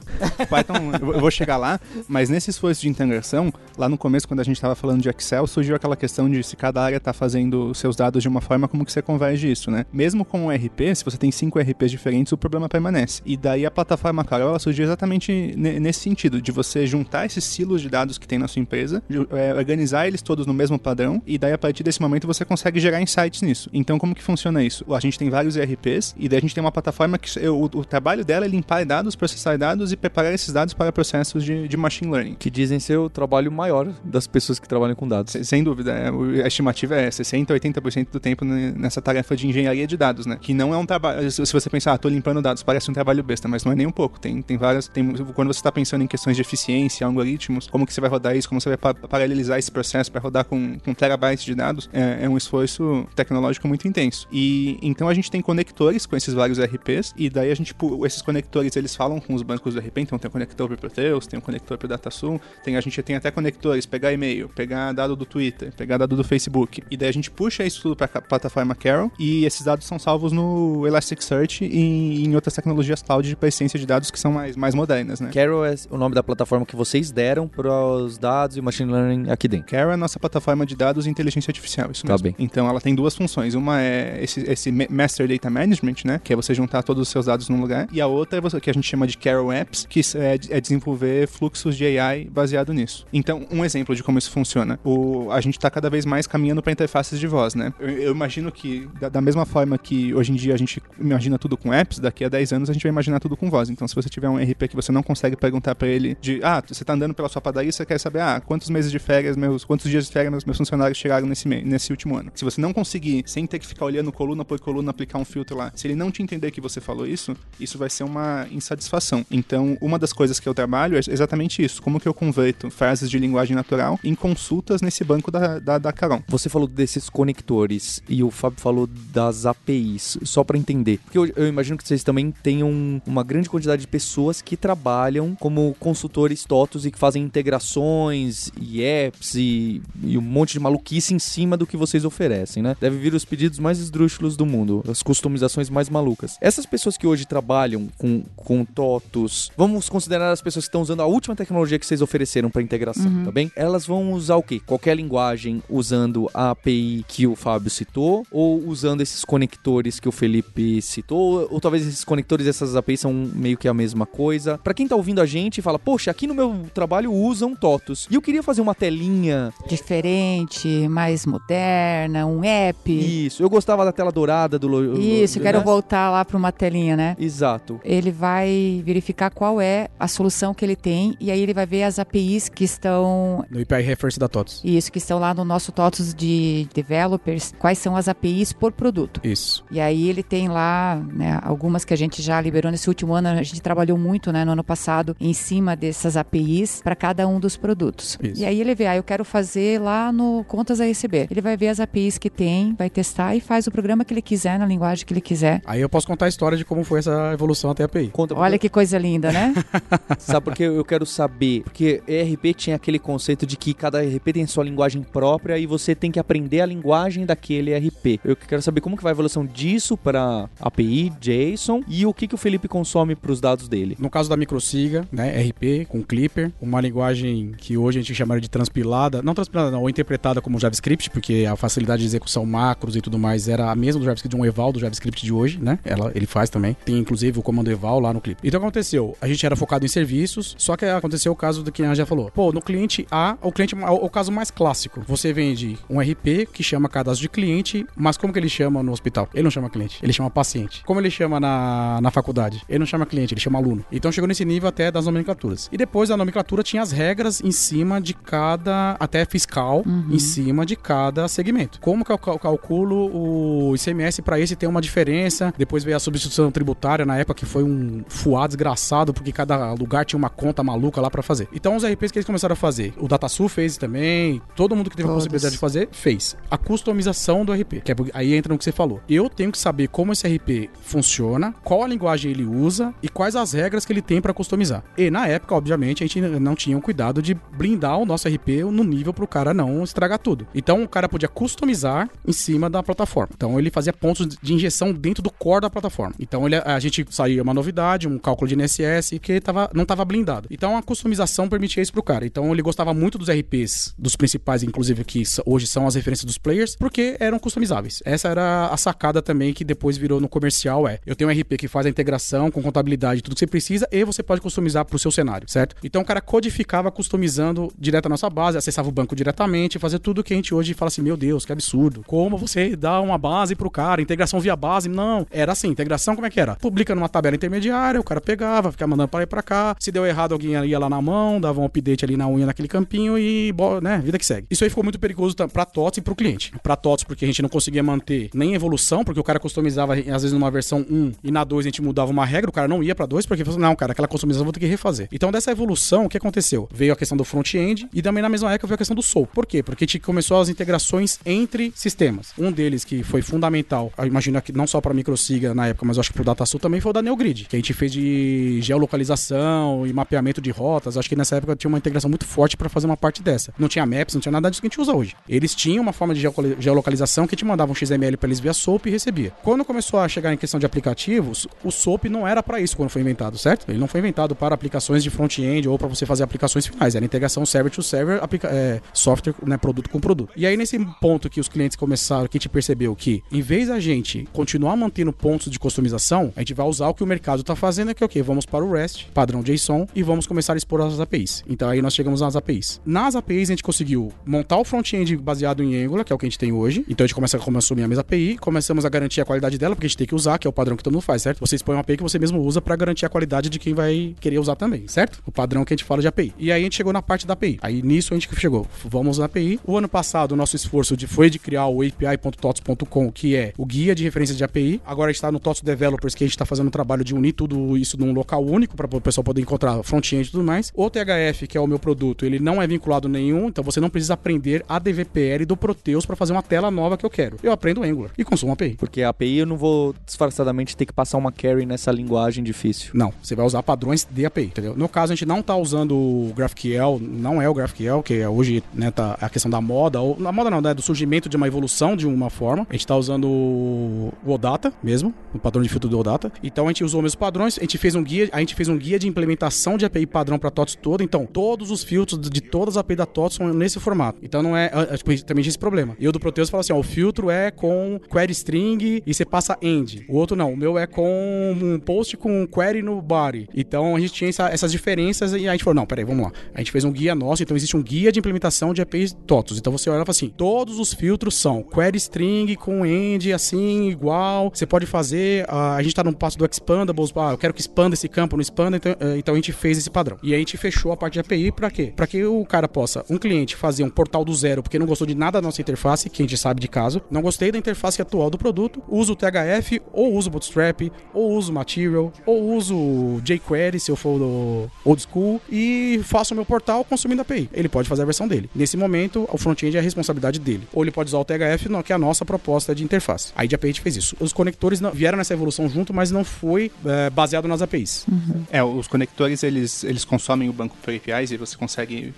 Python, eu vou chegar lá, mas nesse esforço de integração, lá no começo, quando a gente estava falando de Excel, surgiu aquela questão de se cada área está fazendo seus dados de uma forma, como que você converge isso, né? Mesmo com o RP, se você tem cinco RPs diferentes, o problema permanece. E daí a plataforma Carol, ela surgiu exatamente ne- nesse sentido, de você juntar esses silos de dados que tem na sua empresa, de, é, organizar eles todos no mesmo padrão, e daí a partir desse momento você consegue gerar insights nisso. Então, como que funciona isso? A gente tem vários ERPs, e daí a gente tem uma plataforma que o, o trabalho dela é limpar dados, processar dados e preparar esses dados para processos de, de machine learning. Que dizem ser o trabalho maior das pessoas que trabalham com dados. Se- Sem dúvida, é, a estimativa é 60, 80% do tempo ne- nessa tarefa de engenharia de dados, né? Que não é um trabalho. Se você pensar, ah, tô limpando dados, parece um trabalho besta, mas não é nem um pouco. Tem, tem várias. Tem, quando você está pensando em questões de eficiência, algoritmos, como que você vai rodar isso, como você vai paralelizar esse processo para rodar com, com terabytes de dados, é, é um esforço tecnológico muito intenso. E então a gente tem conectores com esses vários RPs, e daí a gente, esses conectores, eles falam com os bancos do RP, então tem um conector para Proteus, tem um conector para DataSul, tem, a gente tem até conectores, pegar e-mail, pegar dado do Twitter, pegar dado do Facebook, e daí a gente puxa isso tudo para a plataforma Carol, e esses dados são salvos no Elasticsearch e em outras tecnologias cloud de persistência de dados que são mais, mais modernas, né? Carol é o nome da plataforma que vocês deram para os dados e machine learning aqui dentro. Carol é a nossa plataforma de dados e inteligência artificial, isso Tá mesmo. bem. Então ela tem duas funções. Uma é esse, esse ma- Master Data Management, né? Que é você juntar todos os seus dados num lugar. E a outra é você, que a gente chama de Carol Apps, que é, é desenvolver fluxos de AI baseado nisso. Então, um exemplo de como isso funciona. O, a gente está cada vez mais caminhando para interfaces de voz, né? Eu, eu imagino que, da, da, mesma forma que hoje em dia a gente imagina tudo com apps, daqui a 10 anos a gente vai imaginar tudo com voz. Então, se você tiver um RP que você não consegue perguntar para ele de, ah, você está andando pela sua padaria, você quer saber, ah, quantos meses de férias, meus, quantos dias de férias meus, meus funcionários chegaram nesse, nesse último ano. Se você não conseguir, sem ter que ficar olhando coluna por coluna, aplicar um filtro lá, se ele não te entender que você falou isso, isso vai ser uma insatisfação. Então, uma das coisas que eu trabalho é exatamente isso. Como que eu converto frases de linguagem natural em consultas nesse banco da, da, da Caron. Você falou desses conectores e o Fábio falou das APIs, só para entender. Porque eu, eu, imagino que vocês também tenham uma grande quantidade de pessoas que trabalham como consultores TOTOS e que fazem integrações e apps e, e um monte de maluquice em cima do que vocês oferecem, né? Deve vir os pedidos mais esdrúxulos do mundo, as customizações mais malucas. Essas pessoas que hoje trabalham com, com TOTOS, vamos considerar as pessoas que estão usando a última tecnologia que vocês ofereceram para integração, uhum. tá bem? Elas vão usar o quê? Qualquer linguagem usando a API que o Fábio citou ou usando esses conectores que o Felipe citou, ou, ou talvez esses conectores e essas APIs são meio que a mesma coisa. Para quem tá ouvindo a gente e fala, poxa, aqui no meu trabalho usam TOTOS e eu queria fazer uma telinha diferente, mais moderna, um app. Isso, eu gostava da tela dourada do Isso, quero né? voltar lá para uma telinha, né? Exato. Ele vai verificar qual é a solução que ele tem e aí ele vai ver as APIs que estão no API Reference da TOTOS. Isso, que estão lá no nosso TOTOS de developers, quais são as APIs por produto. Isso. E aí ele tem lá, né, algumas que a gente já liberou nesse último ano, a gente trabalhou muito, né, no ano passado, em cima dessas APIs para cada um dos produtos. Isso. E aí ele vê, ah, eu quero fazer lá no contas a receber. Ele vai ver as APIs que tem, vai testar e faz o programa que ele quiser, na linguagem que ele quiser. Aí eu posso contar a história de como foi essa evolução até a API. Conta Olha que coisa linda, né? Sabe porque eu quero saber? Porque ERP tinha aquele conceito de que cada ERP tem sua linguagem própria e você tem que aprender a linguagem daquele ERP. Eu quero saber como que vai a evolução disso para API, JSON e o que, que o Felipe consome para os dados dele. No caso da microsiga, né, RP com Clipper, uma linguagem que hoje a gente chama de transpilada, não transpilada não, ou interpretada como JavaScript, porque a facilidade de execução macros e tudo mais era a mesma do JavaScript, de um eval do JavaScript de hoje, né? Ela, ele faz também. Tem inclusive o comando eval lá no Clipper. Então aconteceu, a gente era focado em serviços, só que aconteceu o caso do que a já falou. Pô, no cliente A, o cliente, o caso mais clássico, você vende um RP que chama cadastro de cliente, mas como que ele chama no hospital? Ele não chama cliente, ele chama paciente. Como ele chama na, na faculdade? Ele não chama cliente, ele chama aluno. Então chegou nesse nível até das nomenclaturas. E depois da nomenclatura tinha as regras em cima de cada, até fiscal, uhum. em cima de cada segmento. Como que eu calculo o ICMS para esse ter uma diferença? Depois veio a substituição tributária na época que foi um fuá desgraçado, porque cada lugar tinha uma conta maluca lá para fazer. Então os RPs que eles começaram a fazer, o DataSul fez também, todo mundo que teve Todos. a possibilidade de fazer, fez. A customização do RP, que é, aí entra no que você falou. Eu tenho que saber como esse RP funciona, qual a linguagem ele usa e quais as regras que ele tem para customizar. E na época, obviamente, a gente não tinha o cuidado de blindar o nosso RP no nível para o cara não estragar tudo. Então o cara podia customizar em cima da plataforma. Então ele fazia pontos de injeção dentro do core da plataforma. Então ele, a gente saía uma novidade, um cálculo de NSS que tava, não estava blindado. Então a customização permitia isso pro cara. Então ele gostava muito dos RPs, dos principais, inclusive, que hoje são as referências dos players, porque eram customizáveis. Essa era a sacada também que depois virou no comercial, é, eu tenho um RP que faz a integração com contabilidade, tudo que você precisa, e você pode customizar pro seu cenário, certo? Então o cara codificava customizando direto a nossa base, acessava o banco diretamente, fazia tudo que a gente hoje fala assim, meu Deus, que absurdo. Como você dá uma base pro cara, integração via base? Não, era assim, integração como é que era? Publica numa tabela intermediária, o cara pegava, ficava mandando para ir para cá, se deu errado alguém ia lá na mão, dava um update ali na unha naquele campinho e, né, vida que segue. Isso aí ficou muito perigoso para TOTS e para o cliente. Para TOTS porque a gente não conseguia manter nem evolução, porque o cara customizava às vezes numa versão 1 e na 2 a gente mudava uma regra, o cara não ia para 2 porque falou, não, cara, aquela customização eu vou ter que refazer. Então dessa evolução, o que aconteceu? Veio a questão do front-end e também na mesma época veio a questão do SOAP. Por quê? Porque a gente começou as integrações entre sistemas. Um deles que foi fundamental, eu imagino que não só para microsiga na época, mas acho que pro DataSul também foi o da NeoGrid, que a gente fez de geolocalização e mapeamento de rotas. Acho que nessa época tinha uma integração muito forte para fazer uma parte dessa. Não tinha maps, não tinha nada disso que a gente usa hoje. Eles tinham uma forma de geolocalização que te mandava um XML para eles via SOAP e recebia. Quando começou a chegar em questão de aplicativos, o SOAP não era para isso quando foi inventado, certo? Ele não foi inventado para aplicações de front-end ou para você fazer aplicações finais. Era integração server to server, é, software, né, produto com produto. E aí nesse ponto que os clientes começaram, que a gente percebeu que em vez da gente continuar mantendo pontos de customização, a gente vai usar o que o mercado está fazendo, que é o quê? Vamos para o REST, padrão JSON e vamos começar a expor as APIs. Então aí nós chegamos nas APIs. Nas APIs a gente conseguiu montar o front-end baseado em Angular, que é o que a gente tem hoje. Então a gente começa a consumir a mesma API, começamos a garantir a qualidade dela, porque a gente tem que usar, que é o padrão que todo mundo faz, certo? Você expõe uma API que você mesmo usa para garantir a qualidade de quem vai querer usar também, certo? O padrão que a gente fala de API. E aí a gente chegou na parte da API. Aí nisso a gente chegou, vamos na API. O ano passado o nosso esforço de, foi de criar o API.tots.com, que é o guia de referência de API. Agora a gente está no TOTS Developers, que a gente está fazendo o trabalho de unir tudo isso num local único para o pessoal poder encontrar front-end e tudo mais. O THF, que é o meu produto, ele não é vinculado nenhum, então você não precisa aprender a DVPL do Proteus para fazer uma tela nova que eu quero. Eu aprendo Angular e consumo API. Porque a API eu não vou disfarçadamente ter que passar uma carry nessa linguagem difícil. Não, você vai usar padrões de API, entendeu? No caso, a gente não está usando o GraphQL, não é o GraphQL, que é hoje né, tá a questão da moda, ou na moda não, né, do surgimento de uma evolução de uma forma. A gente está usando o OData mesmo, o padrão de filtro do OData. Então a gente usou os mesmos padrões, a gente fez um guia, a gente fez um guia de implementação de API padrão para TOTS todo. Então, todos os filtros de todas as APIs da TOTS são nesse formato. Então não é, tipo, também tinha esse problema. E o do Proteus fala assim, ó, o filtro é com query string e você passa end. O outro não, o meu é com um post com query no body. Então a gente tinha essa, essas diferenças e a gente falou, não, peraí, vamos lá. A gente fez um guia nosso, então existe um guia de implementação de APIs TOTS. Então você olha e fala assim, todos os filtros são query string com end assim, igual. Você pode fazer, uh, a gente tá no passo do expandables, ah, eu quero que expanda esse campo, não expanda, então, uh, então a gente fez esse padrão. E a gente fechou a parte de API para quê? Para que o cara possa, um cliente fazer um portal do zero porque não gostou de nada da nossa interface, que a gente sabe de caso, não gostei da interface atual do produto, uso o THF, ou uso o Bootstrap, ou uso o Material, ou uso o jQuery, se eu for do old school, e faço o meu portal consumindo API. Ele pode fazer a versão dele. Nesse momento, o front-end é a responsabilidade dele. Ou ele pode usar o THF, que é a nossa proposta de interface. Aí de API a gente fez isso. Os conectores vieram nessa evolução junto, mas não foi é, baseado nas APIs. Uhum. É, os conectores, eles, eles consomem o banco por APIs e você consegue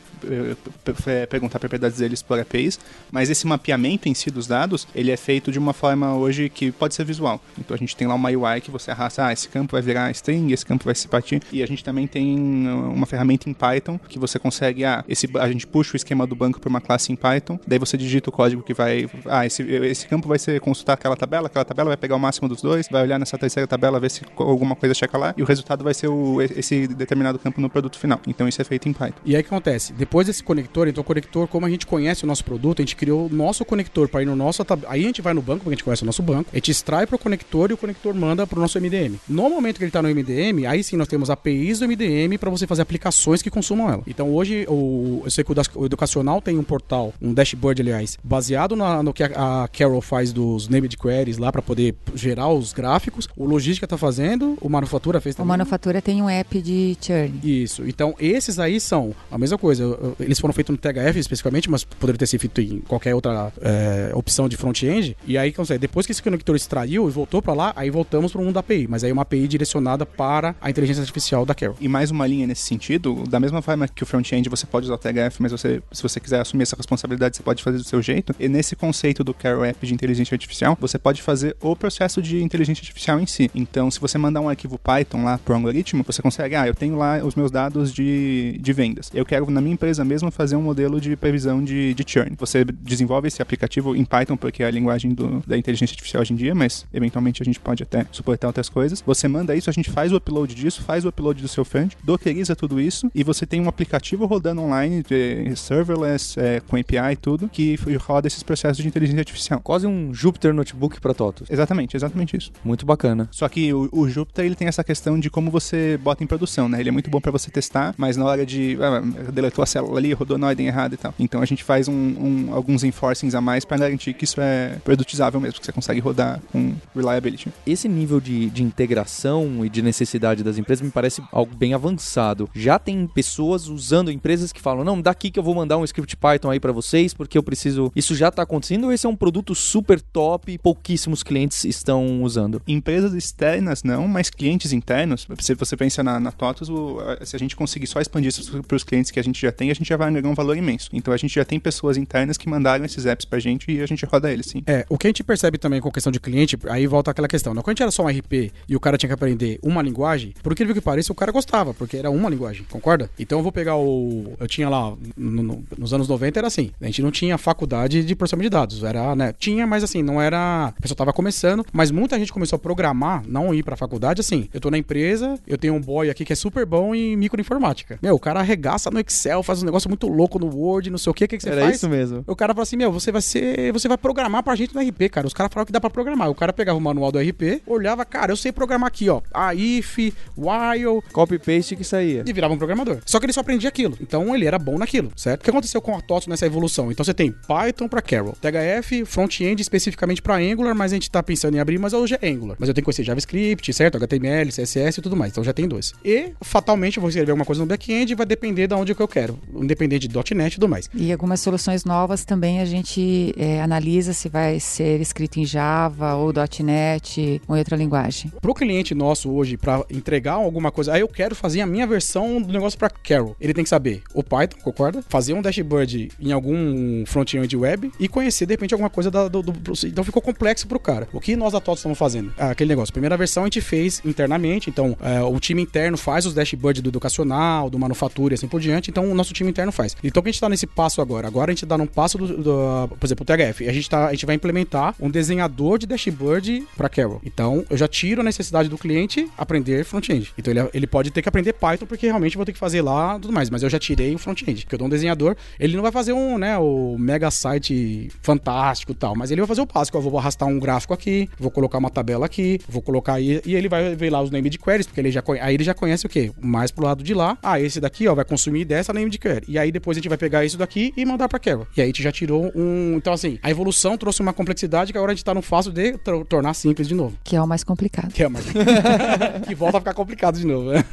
é, perguntar propriedades deles por APIs, mas esse mapeamento em si dos dados, ele é feito de uma forma hoje que pode ser visual. Então a gente tem lá uma UI que você arrasta, ah, esse campo vai virar string, esse campo vai se partir, e a gente também tem uma ferramenta em Python que você consegue, ah, esse, a gente puxa o esquema do banco para uma classe em Python, daí você digita o código que vai, ah, esse, esse campo vai ser consultar aquela tabela, aquela tabela vai pegar o máximo dos dois, vai olhar nessa terceira tabela, ver se alguma coisa checa lá, e o resultado vai ser o, esse determinado campo no produto final. Então isso é feito em Python. E aí o que acontece? Depois desse conector, então o conector, como a gente conhece o nosso produto, a gente criou o nosso conector para ir no nosso aí a gente vai no banco, porque a gente conhece o nosso banco, a gente extrai para o conector e o conector manda para o nosso MDM. No momento que ele está no MDM, aí sim nós temos APIs do MDM para você fazer aplicações que consumam ela. Então hoje o, eu sei que o, educacional tem um portal, um dashboard, aliás, baseado na, no que a, a Carol faz dos named queries lá para poder gerar os gráficos. O logística está fazendo, o manufatura fez também. O manufatura tem um app de churn. Isso. Então esses aí são a mesma coisa. Eles foram feitos no THF especificamente, mas poderiam ter sido feito em qualquer outra é, opção de front-end. E aí, depois que esse conector extraiu e voltou para lá, aí voltamos para o mundo da API. Mas aí uma API direcionada para a inteligência artificial da Carol. E mais uma linha nesse sentido, da mesma forma que o front-end você pode o THF, mas você, se você quiser assumir essa responsabilidade, você pode fazer do seu jeito. E nesse conceito do Carol App de inteligência artificial, você pode fazer o processo de inteligência artificial em si. Então, se você mandar um arquivo Python lá para o algoritmo, você consegue, ah, eu tenho lá os meus dados de, de vendas. Eu quero, na minha empresa mesmo, fazer um modelo de previsão de, de churn. Você desenvolve esse aplicativo em Python, porque é a linguagem do, da inteligência artificial hoje em dia, mas eventualmente a gente pode até suportar outras coisas. Você manda isso, a gente faz o upload disso, faz o upload do seu front, dockeriza tudo isso e você tem um aplicativo rodando online, de serverless, é, com API e tudo, que roda esses processos de inteligência artificial. Quase um Jupyter Notebook para TOTOS. Exatamente, exatamente isso. Muito bacana. Só que o, o Jupyter ele tem essa questão de como você bota em produção, né? Ele é muito bom para você testar, mas na hora de ah, deletou a célula ali, rodou na ordem errada e tal. Então a gente faz um, um, alguns enforcings a mais para garantir que isso é produtizável mesmo, que você consegue rodar com reliability. Esse nível de, de integração e de necessidade das empresas me parece algo bem avançado. Já tem pessoas usando empresas que falam: não, daqui que eu vou mandar um script Python aí para vocês, porque eu preciso. Isso já tá acontecendo ou esse é um produto super top e pouquíssimos clientes estão usando? Empresas externas não, mas clientes internos, se você pensa na, na TOTOS, o, se a gente conseguir só expandir isso para os clientes que a gente já tem, a gente já vai agregar um valor imenso. Então a gente já tem pessoas internas que mandaram esses apps pra gente e a gente roda eles, sim. É, o que a gente percebe também com questão de cliente, aí volta aquela questão, né? Quando a gente era só um RP e o cara tinha que aprender uma linguagem, por incrível que pareça, o cara gostava, porque era uma linguagem, concorda? Então eu vou pegar o. Eu tinha lá, no, no, nos anos 90 era assim, a gente não tinha faculdade de processamento de dados, era, né? Tinha, mas assim, não era. A pessoa tava começando, mas muita gente começou a programar, não ir pra faculdade, assim. Eu tô na empresa, eu tenho um boy aqui que é super bom em microinformática. Meu, o cara arregaça no Excel, faz um negócio muito louco no Word, não sei o que, o que, que você Era faz? isso mesmo. O cara fala assim, meu, você vai ser. Você vai programar pra gente no RP, cara. Os caras falaram que dá pra programar. O cara pegava o manual do RP, olhava, cara, eu sei programar aqui, ó. A if, while, Copy-paste que saía. e virava um programador. Só que ele só aprendia aquilo. Então ele era bom naquilo, certo? O que aconteceu com a TOTS nessa evolução? Então você tem Python pra Carol, THF, front-end especificamente pra Angular, mas a gente tá pensando em abrir, mas hoje é Angular. Mas eu tenho que conhecer JavaScript, certo? HTML, CSS e tudo mais. Então já tem dois. E fatalmente eu vou escrever alguma coisa no back-end e vai depender de onde que eu quero, independente de .NET e tudo mais. E algumas soluções novas também a gente é, analisa se vai ser escrito em Java ou .NET ou outra linguagem. Pro cliente nosso hoje, pra entregar alguma coisa, aí eu quero fazer a minha versão do negócio pra Carol. Ele tem que saber o Python, concorda? Fazer um dashboard em algum front-end web e conhecer, de repente, alguma coisa da- do, do- Então ficou complexo pro cara. O que nós da TOTS estamos fazendo? Ah, aquele negócio. Primeira versão a gente fez internamente, então é, o time interno faz os dashboards do educacional, do manufatura e assim por diante, então o nosso time interno faz. Então o que a gente tá nesse passo agora? Agora a gente tá num passo do, do- por exemplo, o THF. A gente, tá, a gente vai implementar um desenhador de dashboard para Carol. Então eu já tiro a necessidade do cliente aprender front-end. Então ele, ele pode ter que aprender Python porque realmente vou ter que fazer lá tudo mais, mas eu já tirei front-end. Porque eu dou um desenhador, ele não vai fazer um, né, o mega site fantástico e tal, mas ele vai fazer o básico. Eu vou arrastar um gráfico aqui, vou colocar uma tabela aqui, vou colocar aí e ele vai ver lá os named queries, porque ele já aí ele já conhece o quê? Mais pro lado de lá. Ah, esse daqui, ó, vai consumir dessa named query. E aí depois a gente vai pegar isso daqui e mandar pra Carol. E aí a gente já tirou um, então assim, a evolução trouxe uma complexidade que agora a gente tá no fácil de tor- tornar simples de novo. Que é o mais complicado. Que é mais que volta a ficar complicado de novo. né?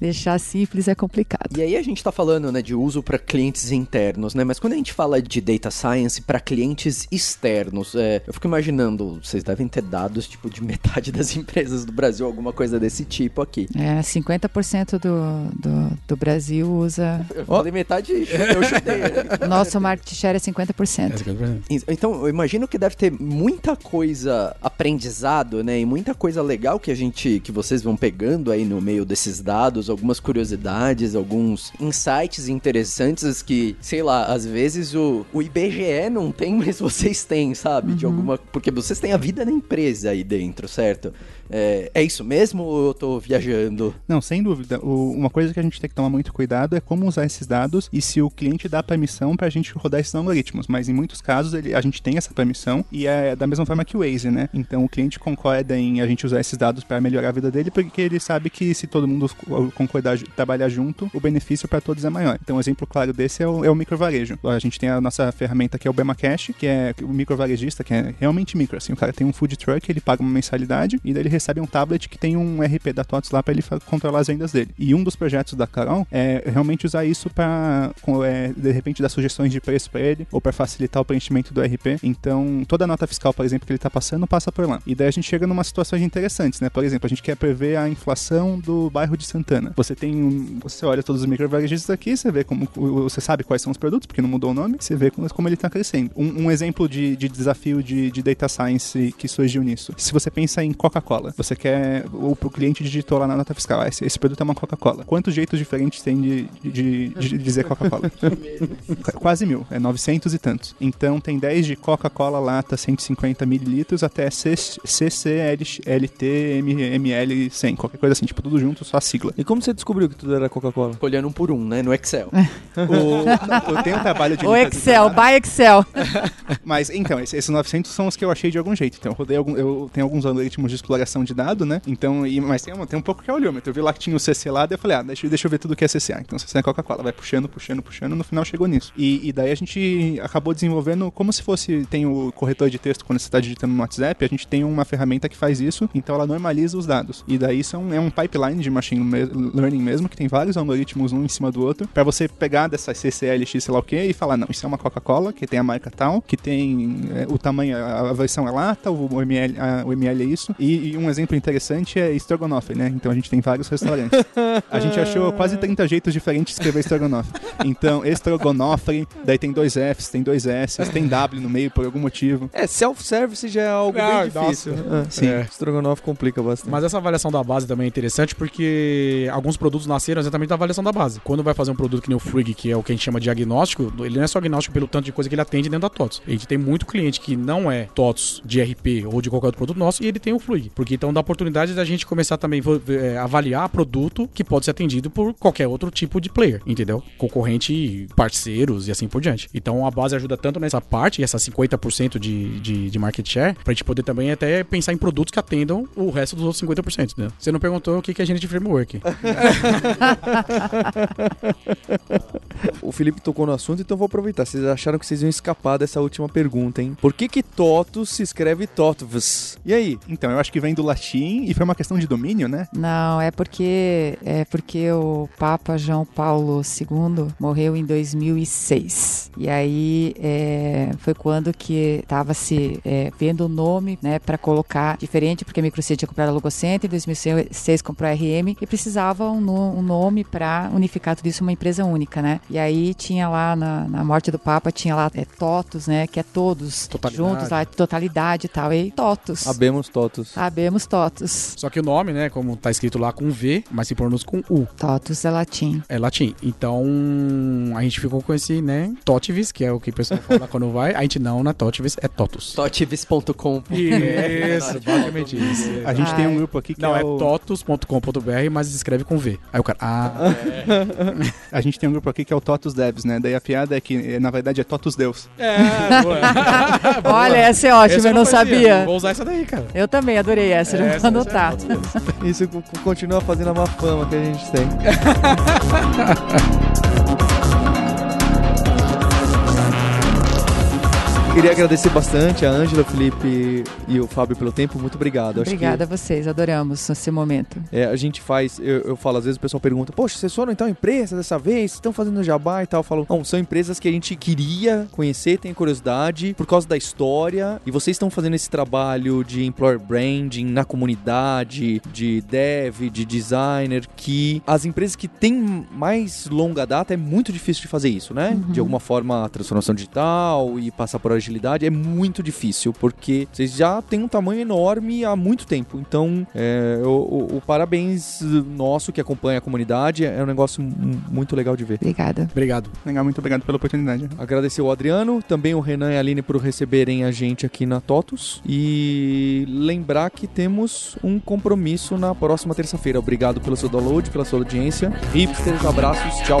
Deixar simples é complicado. E aí a gente tá falando, né, de uso para clientes internos, né? Mas quando a gente fala de data science para clientes externos, é, eu fico imaginando, vocês devem ter dados tipo de metade das empresas do Brasil, alguma coisa desse tipo aqui. É, 50% do, do, do Brasil usa. Eu falei metade, eu chutei. né? Nosso market share é 50%. Então, eu imagino que deve ter muita coisa aprendizado, né? E muita coisa legal que a gente, que vocês vão pegando aí no meio desses dados, algumas curiosidades, alguns insights interessantes que, sei lá, às vezes o, o IBGE não tem, mas vocês têm, sabe? De alguma. Porque vocês têm a vida da empresa aí dentro, certo? É, é isso mesmo ou eu tô viajando? Não, sem dúvida. O- uma coisa que a gente tem que tomar muito cuidado é como usar esses dados e se o cliente dá permissão pra gente rodar esses algoritmos. Mas em muitos casos ele- a gente tem essa permissão e é da mesma forma que o Waze, né? Então o cliente concorda em a gente usar esses dados pra melhorar a vida dele porque ele sabe que se todo mundo co- concordar, trabalhar junto, o benefício pra todos é maior. Então um exemplo claro desse é o, é o microvarejo. A gente tem a nossa ferramenta que é o Bema Cash, que é o microvarejista, que é realmente micro. Assim, o cara tem um food truck, ele paga uma mensalidade e daí ele recebe um tablet que tem um RP da TOTS lá pra ele controlar as vendas dele. E um dos projetos da Carol é realmente usar isso com- é, de repente, dar sugestões de preço pra ele ou pra facilitar o preenchimento do RP. Então, toda a nota fiscal, por exemplo, que ele tá passando, passa por lá. E daí a gente chega numa situações interessantes, né? Por exemplo, a gente quer prever a inflação do bairro de Santana. Você tem um, você olha todos os microvarejistas aqui, você vê como você sabe quais são os produtos, porque não mudou o nome, você vê como, como ele tá crescendo. Um, um exemplo de, de desafio de, de data science que surgiu nisso. Se você pensa em Coca-Cola, você quer o, o cliente digitou lá na nota fiscal, ah, esse, esse produto é uma Coca-Cola. Quantos jeitos diferentes tem de, de, de dizer Coca-Cola? Qu- Quase mil, é 900 e tantos. Então tem 10 de Coca-Cola lata 150 mililitros até CCLT ML 100, qualquer coisa assim, tipo tudo junto, só a sigla. E como você descobriu que tudo era Coca-Cola? Olhando um por um, né? No Excel. O, eu tenho um trabalho de O de Excel, by Excel. Mas então, esse- esses 900 são os que eu achei de algum jeito. Então eu rodei algum, eu tenho alguns algoritmos de exploração de dado, né? Então, e, mas tem um, tem um pouco que é olhômetro. Eu vi lá que tinha o CC lá, daí eu falei, ah, deixa, eu- deixa eu ver tudo que é CCA. Então CC é Coca-Cola, vai puxando, puxando, puxando, no final chegou nisso. E, e daí a gente acabou desenvolvendo como se fosse, tem o corretor de texto quando você está digitando no WhatsApp, a gente tem uma ferramenta que faz isso, então ela normaliza os dados. E daí é um, é um pipeline de machine learning mesmo, que tem vários algoritmos um em cima do outro, para você pegar dessa CCLX, sei lá o que, e falar, não, isso é uma Coca-Cola, que tem a marca tal, que tem é, o tamanho, a, a versão é lata, o, o ml, a- o ml é isso. E, e um exemplo interessante é estrogonofe, né? Então a gente tem vários restaurantes. A gente achou quase 30 jeitos diferentes de escrever estrogonofe. Então, estrogonofe, daí tem dois Fs, tem dois S, tem W no meio por algum motivo. É, self-service já é algo Ah, bem difícil. Ah, Sim. É. Estrogonofe complica bastante. Mas essa avaliação da base também é interessante porque alguns produtos nasceram exatamente da avaliação da base. Quando vai fazer um produto que nem o Frig, que é o que a gente chama de diagnóstico, ele não é só diagnóstico pelo tanto de coisa que ele atende dentro da TOTS. A gente tem muito cliente que não é TOTS de RP ou de qualquer outro produto nosso e ele tem o Frig. Porque aqui. Então dá oportunidade da gente começar também a avaliar produto que pode ser atendido por qualquer outro tipo de player, entendeu? Concorrente, parceiros e assim por diante. Então a base ajuda tanto nessa parte, essa 50% de, de, de market share, pra gente poder também até pensar em produtos que atendam o resto dos outros 50%, né? Você não perguntou o que é gente de framework. o Felipe tocou no assunto, então vou aproveitar. Vocês acharam que vocês iam escapar dessa última pergunta, hein? Por que que TOTUS se escreve TOTVS? E aí? Então, eu acho que vem do latim e foi uma questão de domínio, né? Não, é porque é porque o Papa João Paulo II morreu em 2006. E aí é, foi quando que estava se é, vendo o nome, né, para colocar diferente, porque a Microsoft tinha comprado a Logocenter, em 2006 comprou a RM e precisava um, no, um nome para unificar tudo isso uma empresa única, né? E aí tinha lá na, na morte do Papa tinha lá é, TOTUS, né, que é todos totalidade. juntos lá, totalidade e tal. E aí TOTUS. Abemos TOTUS. Abemos TOTUS. Só que o nome, né, como tá escrito lá com V, mas se pronuncia com U. TOTUS é latim. É latim. Então, a gente ficou com esse, né, TOTIVIS, que é o que o pessoal fala quando vai. A gente não, na TOTIVIS, é TOTUS. TOTIVIS.com. Isso, basicamente isso. A gente Ai. tem um grupo aqui que não, é, é o... totus.com.br, mas escreve com V. Aí o cara, ah. É. a gente tem um grupo aqui que é o TOTUS Devs, né? Daí a piada é que, na verdade, é TOTUS Deus. É, boa. Olha, essa é ótima, eu não, não sabia. Vou usar essa daí, cara. Eu também adorei essa, é, já vou anotar. Isso continua fazendo a má fama que a gente tem. Queria agradecer bastante a Ângela, o Felipe e o Fábio pelo tempo. Muito obrigado. Obrigada a vocês, adoramos esse momento. É, a gente faz, eu, eu, falo, às vezes o pessoal pergunta, poxa, vocês foram então empresa dessa vez? Estão fazendo jabá e tal? Eu falo, não, são empresas que a gente queria conhecer, tem curiosidade, por causa da história, e vocês estão fazendo esse trabalho de employer branding na comunidade, de dev, de designer, que as empresas que têm mais longa data é muito difícil de fazer isso, né? Uhum. De alguma forma, transformação digital e passar por agilidade é muito difícil, porque vocês já têm um tamanho enorme há muito tempo. Então, é, o, o, o, parabéns nosso que acompanha a comunidade. É um negócio muito legal de ver. Obrigada. Obrigado. Legal, muito obrigado pela oportunidade. Agradecer o Adriano, também o Renan e a Aline por receberem a gente aqui na TOTUS. E lembrar que temos um compromisso na próxima terça-feira. Obrigado pelo seu download, pela sua audiência. Hipsters, abraços, tchau.